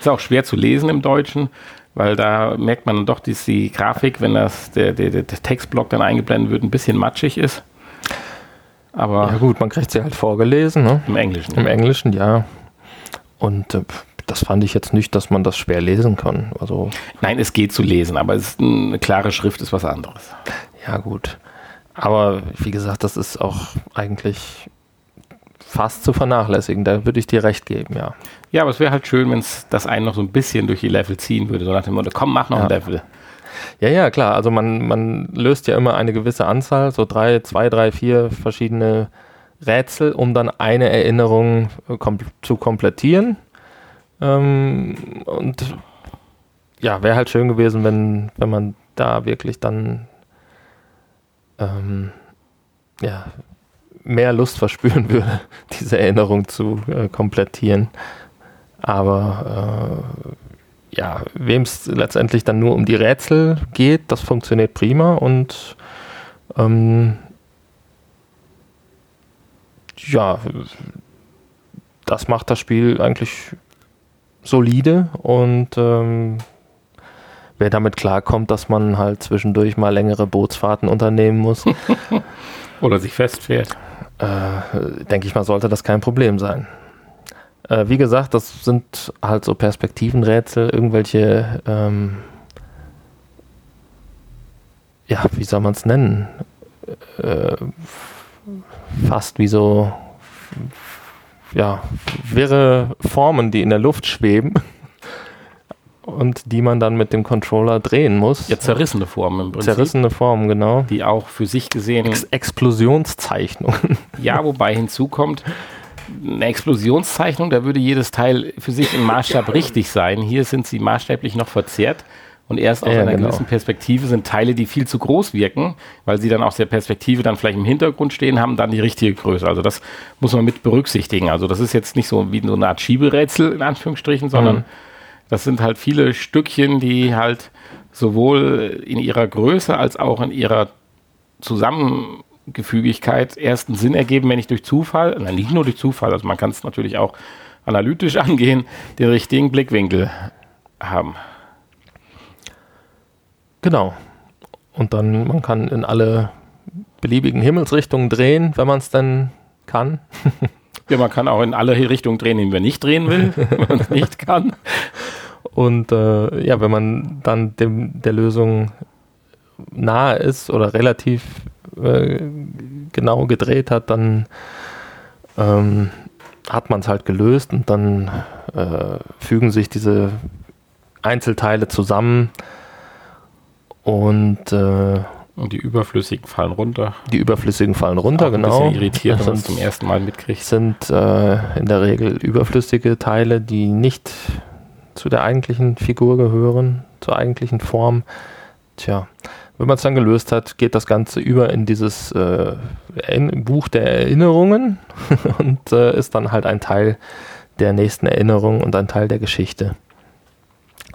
A: Ist auch schwer zu lesen im Deutschen, weil da merkt man dann doch, dass die Grafik, wenn das der, der, der Textblock dann eingeblendet wird, ein bisschen matschig ist. Aber
B: Ja gut, man kriegt sie halt vorgelesen, ne?
A: im Englischen.
B: Im Englischen, ja. Und äh, das fand ich jetzt nicht, dass man das schwer lesen kann. Also,
A: Nein, es geht zu lesen, aber es ist eine klare Schrift, ist was anderes.
B: ja gut. Aber wie gesagt, das ist auch eigentlich fast zu vernachlässigen. Da würde ich dir recht geben, ja.
A: Ja, aber es wäre halt schön, wenn es das einen noch so ein bisschen durch die Level ziehen würde. So nach dem Motto, komm, mach noch ein
B: Ja.
A: Level.
B: Ja, ja, klar. Also man, man löst ja immer eine gewisse Anzahl, so drei, zwei, drei, vier verschiedene Rätsel, um dann eine Erinnerung äh, kom zu komplettieren. Ähm, und ja, wäre halt schön gewesen, wenn, wenn man da wirklich dann ähm, ja, mehr Lust verspüren würde, diese Erinnerung zu äh, komplettieren. Aber äh, ja, wem es letztendlich dann nur um die Rätsel geht, das funktioniert prima und ähm, ja, das macht das Spiel eigentlich solide und ähm, wer damit klarkommt, dass man halt zwischendurch mal längere Bootsfahrten unternehmen muss,
A: Oder sich festfährt.
B: äh, denke ich mal, sollte das kein Problem sein. Äh, wie gesagt, das sind halt so Perspektivenrätsel, irgendwelche, ähm, ja, wie soll man es nennen? Äh, fast wie so, ja, wirre Formen, die in der Luft schweben und die man dann mit dem Controller drehen muss.
A: Ja, zerrissene Formen im Prinzip.
B: Zerrissene Formen, genau.
A: Die auch für sich gesehen
B: Ex Explosionszeichnungen.
A: Ja, wobei hinzukommt, eine Explosionszeichnung, da würde jedes Teil für sich im Maßstab richtig sein. Hier sind sie maßstäblich noch verzerrt. Und erst aus
B: Ja,
A: einer
B: genau.
A: gewissen Perspektive sind Teile, die viel zu groß wirken, weil sie dann aus der Perspektive dann vielleicht im Hintergrund stehen, haben dann die richtige Größe. Also das muss man mit berücksichtigen. Also das ist jetzt nicht so wie so eine Art Schieberätsel in Anführungsstrichen, sondern
B: Mhm.
A: das sind halt viele Stückchen, die halt sowohl in ihrer Größe als auch in ihrer Zusammengefügigkeit erst einen Sinn ergeben, wenn ich durch Zufall, nein, nicht nur durch Zufall, also man kann es natürlich auch analytisch angehen, den richtigen Blickwinkel haben.
B: Genau. Und dann, man kann in alle beliebigen Himmelsrichtungen drehen, wenn man es denn kann.
A: Ja, man kann auch in alle Richtungen drehen, die man nicht drehen will, wenn man es nicht kann.
B: Und äh, ja, wenn man dann dem, der Lösung nahe ist oder relativ äh, genau gedreht hat, dann ähm, hat man es halt gelöst und dann äh, fügen sich diese Einzelteile zusammen und äh,
A: Und die Überflüssigen fallen runter.
B: die Überflüssigen fallen runter,
A: Auch ein
B: genau.
A: bisschen irritiert, wenn man es
B: Das
A: zum ersten Mal mitkriegt.
B: sind äh, in der Regel überflüssige Teile, die nicht zu der eigentlichen Figur gehören, zur eigentlichen Form. Tja, wenn man es dann gelöst hat, geht das Ganze über in dieses äh, Buch der Erinnerungen und äh, ist dann halt ein Teil der nächsten Erinnerung und ein Teil der Geschichte,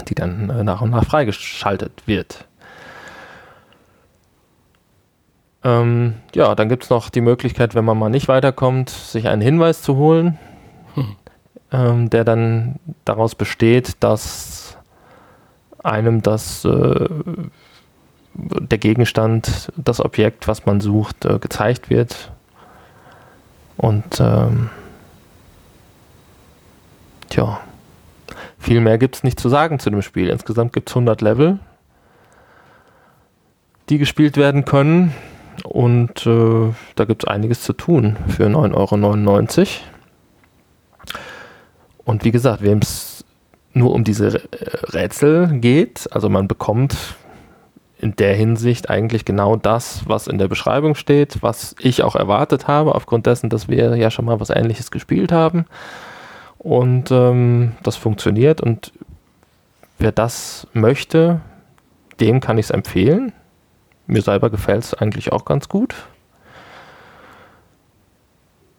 B: die dann äh, nach und nach freigeschaltet wird. Ähm, ja, dann gibt es noch die Möglichkeit, wenn man mal nicht weiterkommt, sich einen Hinweis zu holen, ähm, der dann daraus besteht, dass einem das äh, der Gegenstand, das Objekt, was man sucht, äh, gezeigt wird. Und ähm, tja, viel mehr gibt es nicht zu sagen zu dem Spiel. Insgesamt gibt es 100 Level, die gespielt werden können. Und äh, da gibt es einiges zu tun für 9,99 Euro. Und wie gesagt, wem es nur um diese Rä- Rätsel geht. Also man bekommt in der Hinsicht eigentlich genau das, was in der Beschreibung steht, was ich auch erwartet habe, aufgrund dessen, dass wir ja schon mal was Ähnliches gespielt haben. Und ähm, das funktioniert. Und wer das möchte, dem kann ich es empfehlen. Mir selber gefällt es eigentlich auch ganz gut.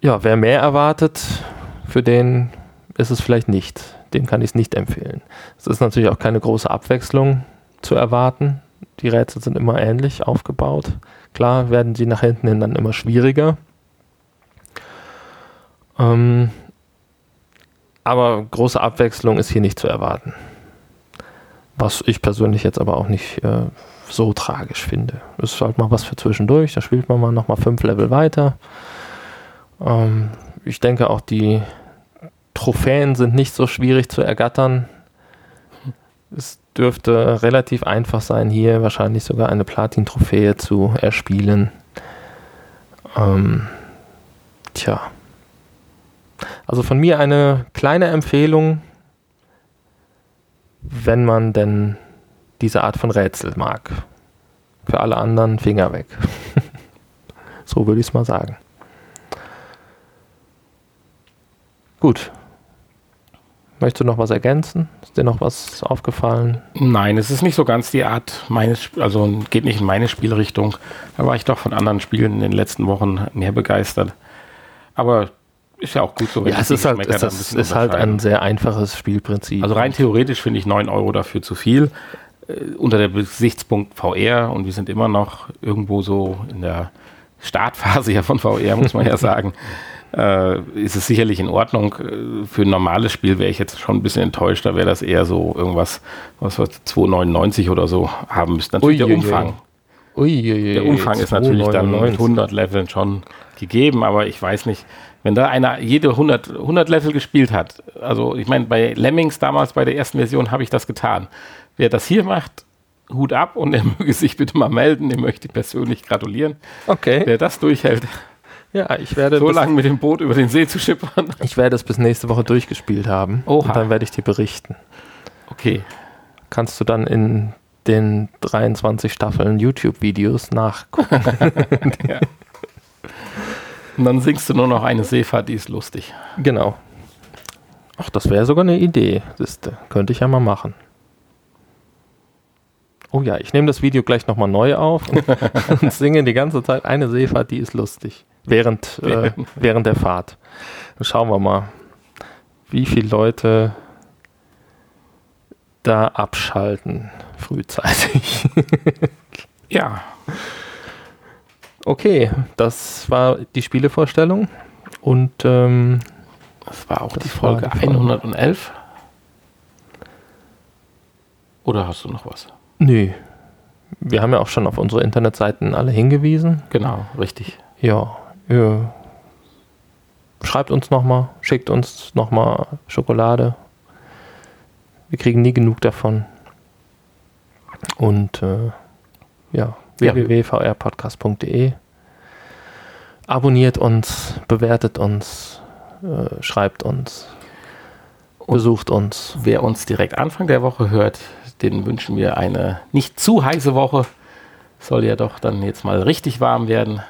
B: Ja, wer mehr erwartet, für den ist es vielleicht nicht. Dem kann ich es nicht empfehlen. Es ist natürlich auch keine große Abwechslung zu erwarten. Die Rätsel sind immer ähnlich aufgebaut. Klar werden sie nach hinten hin dann immer schwieriger. Ähm, aber große Abwechslung ist hier nicht zu erwarten. Was ich persönlich jetzt aber auch nicht äh, so tragisch finde. Ist halt mal was für zwischendurch. Da spielt man mal nochmal fünf Level weiter. Ähm, ich denke auch die Trophäen sind nicht so schwierig zu ergattern. Es dürfte relativ einfach sein, hier wahrscheinlich sogar eine Platin-Trophäe zu erspielen. Ähm, tja. Also von mir eine kleine Empfehlung, wenn man denn diese Art von Rätsel mag. Für alle anderen Finger weg. so würde ich es mal sagen. Gut. Möchtest du noch was ergänzen? Ist dir noch was aufgefallen?
A: Nein, es ist nicht so ganz die Art meines, also geht nicht in meine Spielrichtung. Da war ich doch von anderen Spielen in den letzten Wochen mehr begeistert. Aber ist ja auch gut so,
B: Ja, es
A: die
B: ist halt,
A: Geschmäcker
B: es
A: da ein
B: ist, ist halt ein sehr einfaches Spielprinzip.
A: Also rein theoretisch finde ich 9 Euro dafür zu viel. Äh, unter der Gesichtspunkt VR und wir sind immer noch irgendwo so in der Startphase ja von VR, muss man ja sagen. Äh, ist es sicherlich in Ordnung. Äh, Für ein normales Spiel wäre ich jetzt schon ein bisschen enttäuscht. Da wäre das eher so irgendwas, was wir 2,99 oder so haben müssten. Natürlich der
B: Uiuiui.
A: Umfang.
B: Uiuiui,
A: Der Umfang ist natürlich dann mit
B: 2,99.
A: 100 Leveln schon gegeben, aber ich weiß nicht, wenn da einer jede 100, 100 Level gespielt hat, also ich meine, bei Lemmings damals bei der ersten Version habe ich das getan. Wer das hier macht, Hut ab und er möge sich bitte mal melden, dem möchte ich persönlich gratulieren.
B: Okay.
A: Wer das durchhält,
B: Ja, ich werde,
A: so lange mit dem Boot über den See zu schippern.
B: ich werde es bis nächste Woche durchgespielt haben.
A: Oha.
B: Und dann werde ich dir berichten.
A: Okay,
B: Kannst du dann in den 23 Staffeln YouTube-Videos nachgucken.
A: und dann singst du nur noch eine Seefahrt, die ist lustig.
B: genau. Ach, das wäre sogar eine Idee. Siehste, könnte ich ja mal machen. Oh ja, ich nehme das Video gleich nochmal neu auf und, und singe die ganze Zeit eine Seefahrt, die ist lustig. Während, äh, während der Fahrt. Dann schauen wir mal, wie viele Leute da abschalten frühzeitig.
A: Ja,
B: Okay, das war die Spielevorstellung. Und ähm,
A: das war auch
B: Das
A: die
B: war
A: Folge
B: die Folge.
A: 111. Oder hast du noch was?
B: nö, wir haben ja auch schon auf unsere Internetseiten alle hingewiesen.
A: Genau, richtig.
B: Ja, ja. schreibt uns nochmal, schickt uns nochmal Schokolade. Wir kriegen nie genug davon. Und äh, ja,
A: Ja.
B: www.vrpodcast.de. Abonniert uns, bewertet uns, äh, schreibt uns, besucht uns.
A: Wer uns direkt Anfang der Woche hört, den wünschen wir eine nicht zu heiße Woche. Soll ja doch dann jetzt mal richtig warm werden.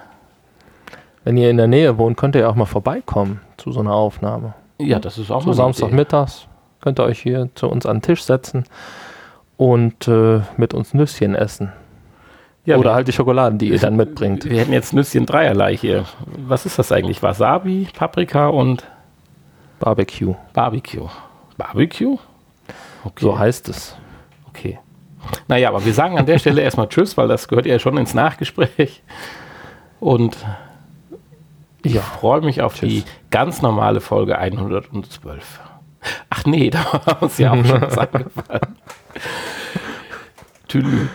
B: Wenn ihr in der Nähe wohnt, könnt ihr ja auch mal vorbeikommen zu so einer Aufnahme.
A: Ja, das ist auch
B: So Samstagmittags könnt ihr euch hier zu uns an den Tisch setzen und äh, mit uns Nüsschen essen.
A: Ja,
B: Oder halt die Schokoladen, die ihr dann mitbringt.
A: wir hätten jetzt Nüsschen dreierlei hier. Was ist das eigentlich? Wasabi, Paprika und
B: Barbecue.
A: Barbecue. Barbecue? Okay.
B: So heißt es.
A: Okay. Naja, aber wir sagen an der Stelle erstmal Tschüss, weil das gehört ja schon ins Nachgespräch. Und ich
B: Ja.
A: freue mich auf
B: Tschüss.
A: die ganz normale Folge 112. Ach nee, da war uns ja auch schon was angefallen. Tüdelüt.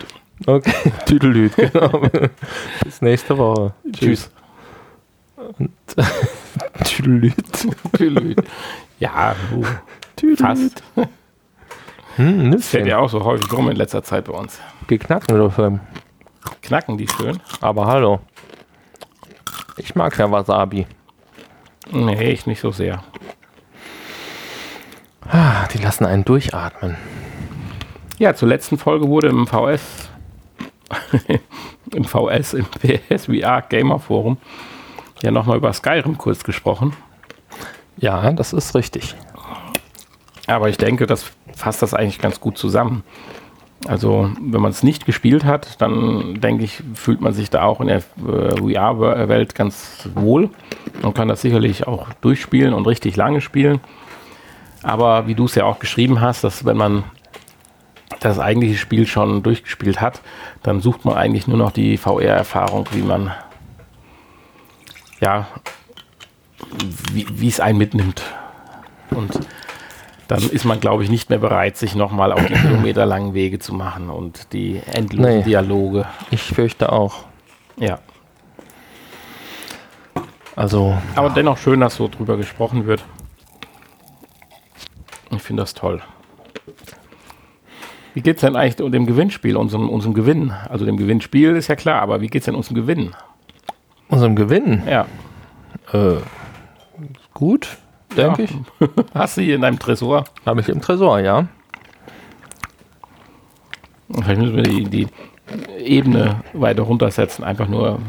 B: Okay. Tüdelüt, genau. Bis nächste Woche.
A: Tschüss.
B: Tüdelüt.
A: Tüdelüt. Ja, uh,
B: Tüdelüt.
A: fast.
B: Hm,
A: Das fällt ja auch so häufig rum in letzter Zeit bei uns.
B: Geknackt oder Film.
A: Knacken die schön?
B: Aber hallo. Ich mag ja Wasabi.
A: Nee, ich nicht so sehr.
B: Ah, die lassen einen durchatmen.
A: Ja, zur letzten Folge wurde im VS, im VS, im PSVR Gamer Forum ja nochmal über Skyrim kurz gesprochen.
B: Ja, das ist richtig.
A: Aber ich denke, das fasst das eigentlich ganz gut zusammen. Also, wenn man es nicht gespielt hat, dann denke ich, fühlt man sich da auch in der äh, VR-Welt ganz wohl und kann das sicherlich auch durchspielen und richtig lange spielen. Aber wie du es ja auch geschrieben hast, dass wenn man das eigentliche Spiel schon durchgespielt hat, dann sucht man eigentlich nur noch die VR-Erfahrung, wie man ja, wie es einen mitnimmt. Und dann ist man, glaube ich, nicht mehr bereit, sich nochmal auf die kilometerlangen Wege zu machen und die endlosen
B: Nee.
A: Dialoge.
B: Ich fürchte auch.
A: Ja.
B: Also,
A: Aber dennoch schön, dass so drüber gesprochen wird. Ich finde das toll. Wie geht es denn eigentlich um dem Gewinnspiel, unserem, unserem Gewinn? Also dem Gewinnspiel ist ja klar, aber wie geht es denn unserem Gewinn?
B: unserem Gewinn.
A: Ja.
B: Äh, gut, denke
A: Ja.
B: ich.
A: Hast du hier in deinem Tresor?
B: Habe ich im Tresor, ja.
A: Vielleicht müssen wir die, die Ebene weiter runtersetzen. Einfach nur,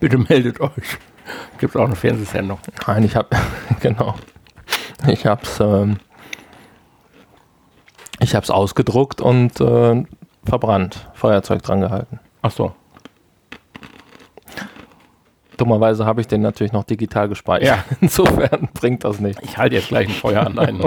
A: bitte meldet euch. Gibt es auch eine Fernsehsendung.
B: Nein, ich habe, genau. Ich habe es ähm, ich hab's ausgedruckt und äh, verbrannt, Feuerzeug dran gehalten.
A: Ach so.
B: Dummerweise habe ich den natürlich noch digital gespeichert.
A: Ja.
B: Insofern bringt das nicht.
A: Ich halte jetzt gleich ein Feuer an deinen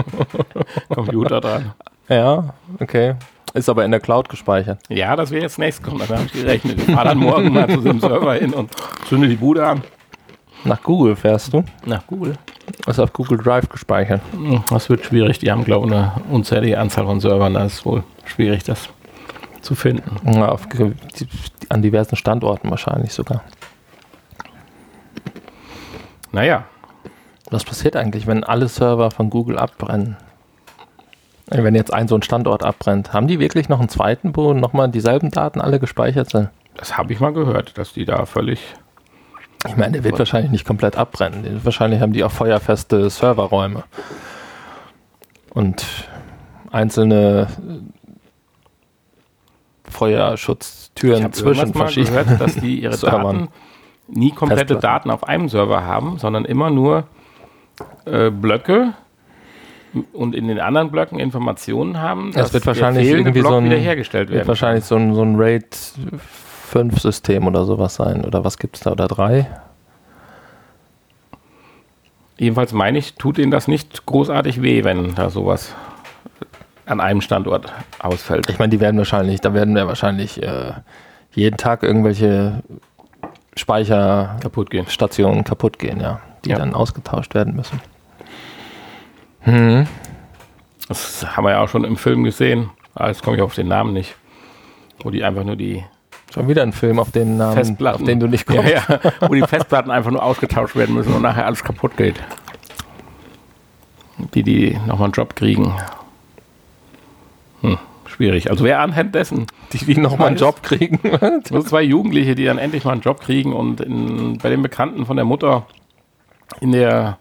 A: Computer dran.
B: Ja, okay. Ist aber in der Cloud gespeichert.
A: Ja, das wäre jetzt nächstes kommen. Da habe ich gerechnet. Ich fahre dann morgen mal zu so einem Server hin und zünde die Bude an.
B: Nach Google fährst du.
A: Nach Google.
B: Ist auf Google Drive gespeichert.
A: Hm, Das wird schwierig. Die haben, glaube ich, eine unzählige Anzahl von Servern. Da ist wohl schwierig, das zu finden.
B: Ja, auf, an diversen Standorten wahrscheinlich sogar.
A: Naja,
B: Was passiert eigentlich, wenn alle Server von Google abbrennen? Äh, Wenn jetzt ein so ein Standort abbrennt, haben die wirklich noch einen zweiten, wo nochmal dieselben Daten alle gespeichert sind?
A: das habe ich mal gehört, dass die da völlig.
B: Ich meine, der wird wahrscheinlich nicht komplett abbrennen. Wahrscheinlich haben die auch feuerfeste Serverräume. Und einzelne äh, Feuerschutztüren
A: habe
B: zwischen
A: mal
B: verschiedenen
A: gehört, dass die ihre
B: Servern.
A: Daten nie komplette. Daten auf einem Server haben, sondern immer nur äh, Blöcke und in den anderen Blöcken Informationen haben.
B: Es wird wahrscheinlich irgendwie
A: Block
B: so ein-
A: wiederhergestellt
B: Wird
A: werden.
B: wahrscheinlich so ein, so ein RAID 5 System oder sowas sein. Oder was gibt es da? Oder drei?
A: Jedenfalls meine ich, tut ihnen das nicht großartig weh, wenn da sowas an einem Standort ausfällt.
B: Ich meine, die werden wahrscheinlich, da werden wir wahrscheinlich äh, jeden Tag irgendwelche Speicherstationen
A: kaputt gehen.
B: kaputt gehen, ja. Die
A: Ja.
B: dann ausgetauscht werden müssen. Hm.
A: Das haben wir ja auch schon im Film gesehen. Ah, Jetzt komme ich auf den Namen nicht. Wo die einfach nur die
B: Schon wieder ein Film, auf den Namen,
A: Festplatten,
B: auf den du nicht kommst.
A: ja, ja, wo die Festplatten einfach nur ausgetauscht werden müssen und nachher alles kaputt geht. Die, die nochmal einen Job kriegen. Hm, schwierig. Also wer anhand dessen,
B: Die, die nochmal einen. Job kriegen.
A: nur zwei Jugendliche, die dann endlich mal einen Job kriegen und in, bei den Bekannten von der Mutter in der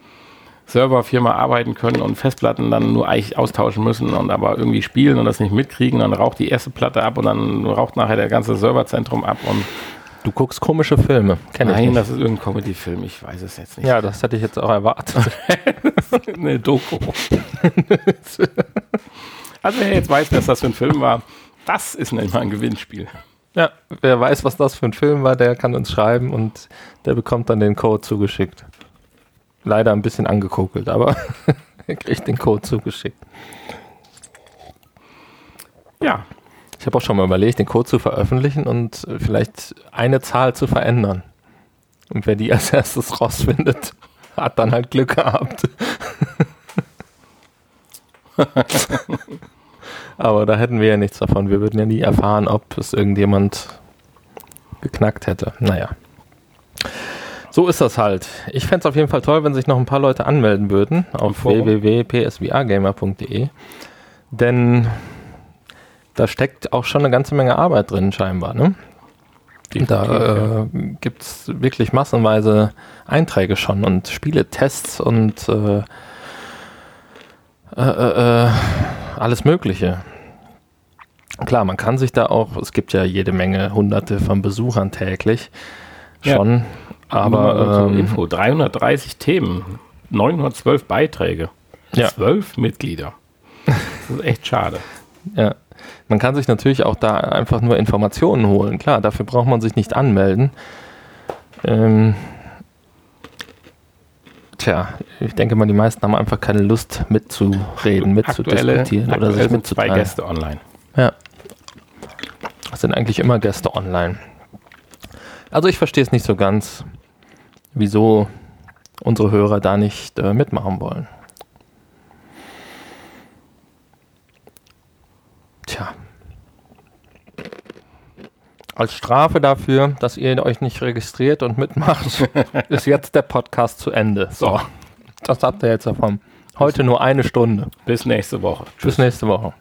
A: Serverfirma arbeiten können und Festplatten dann nur eigentlich austauschen müssen und aber irgendwie spielen und das nicht mitkriegen, dann raucht die erste Platte ab und dann raucht nachher der ganze Serverzentrum ab und
B: Du guckst komische Filme. Kenn ich
A: nein, das ist irgendein Comedy-Film, ich weiß es jetzt nicht.
B: ja, das hätte ich jetzt auch erwartet.
A: eine Doku. also wer jetzt weiß, dass das für ein Film war, das ist nämlich mal ein Gewinnspiel.
B: ja, wer weiß, was das für ein Film war, der kann uns schreiben und der bekommt dann den Code zugeschickt. Leider ein bisschen angekokelt, aber er kriegt den Code zugeschickt.
A: Ja,
B: Ich habe auch schon mal überlegt, den Code zu veröffentlichen und vielleicht eine Zahl zu verändern. Und wer die als erstes rausfindet, hat dann halt Glück gehabt. Aber da hätten wir ja nichts davon. Wir würden ja nie erfahren, ob es irgendjemand geknackt hätte. Naja. So ist das halt. Ich fände es auf jeden Fall toll, wenn sich noch ein paar Leute anmelden würden auf www.psvrgamer.de. Denn da steckt auch schon eine ganze Menge Arbeit drin, scheinbar. Ne? Da äh, gibt es wirklich massenweise Einträge schon und Spieletests und Äh, äh, äh, alles Mögliche. Klar, man kann sich da auch, es gibt ja jede Menge hunderte von Besuchern täglich schon, ja. aber...
A: Ähm, Info, 330 Themen, 912 Beiträge, ja. 12 Mitglieder. Das ist echt schade.
B: Ja. Man kann sich natürlich auch da einfach nur Informationen holen. Klar, dafür braucht man sich nicht anmelden. Ähm, tja, ich denke mal, die meisten haben einfach keine Lust mitzureden, mitzudiskutieren
A: oder sich mitzuteilen. zwei Gäste online.
B: Ja. Es sind eigentlich immer Gäste online. Also ich verstehe es nicht so ganz, wieso unsere Hörer da nicht äh, mitmachen wollen. Tja. Als Strafe dafür, dass ihr euch nicht registriert und mitmacht, ist jetzt der Podcast zu Ende. So, das habt ihr jetzt davon. Heute nur eine Stunde.
A: Bis nächste Woche.
B: Tschüss. Bis nächste Woche.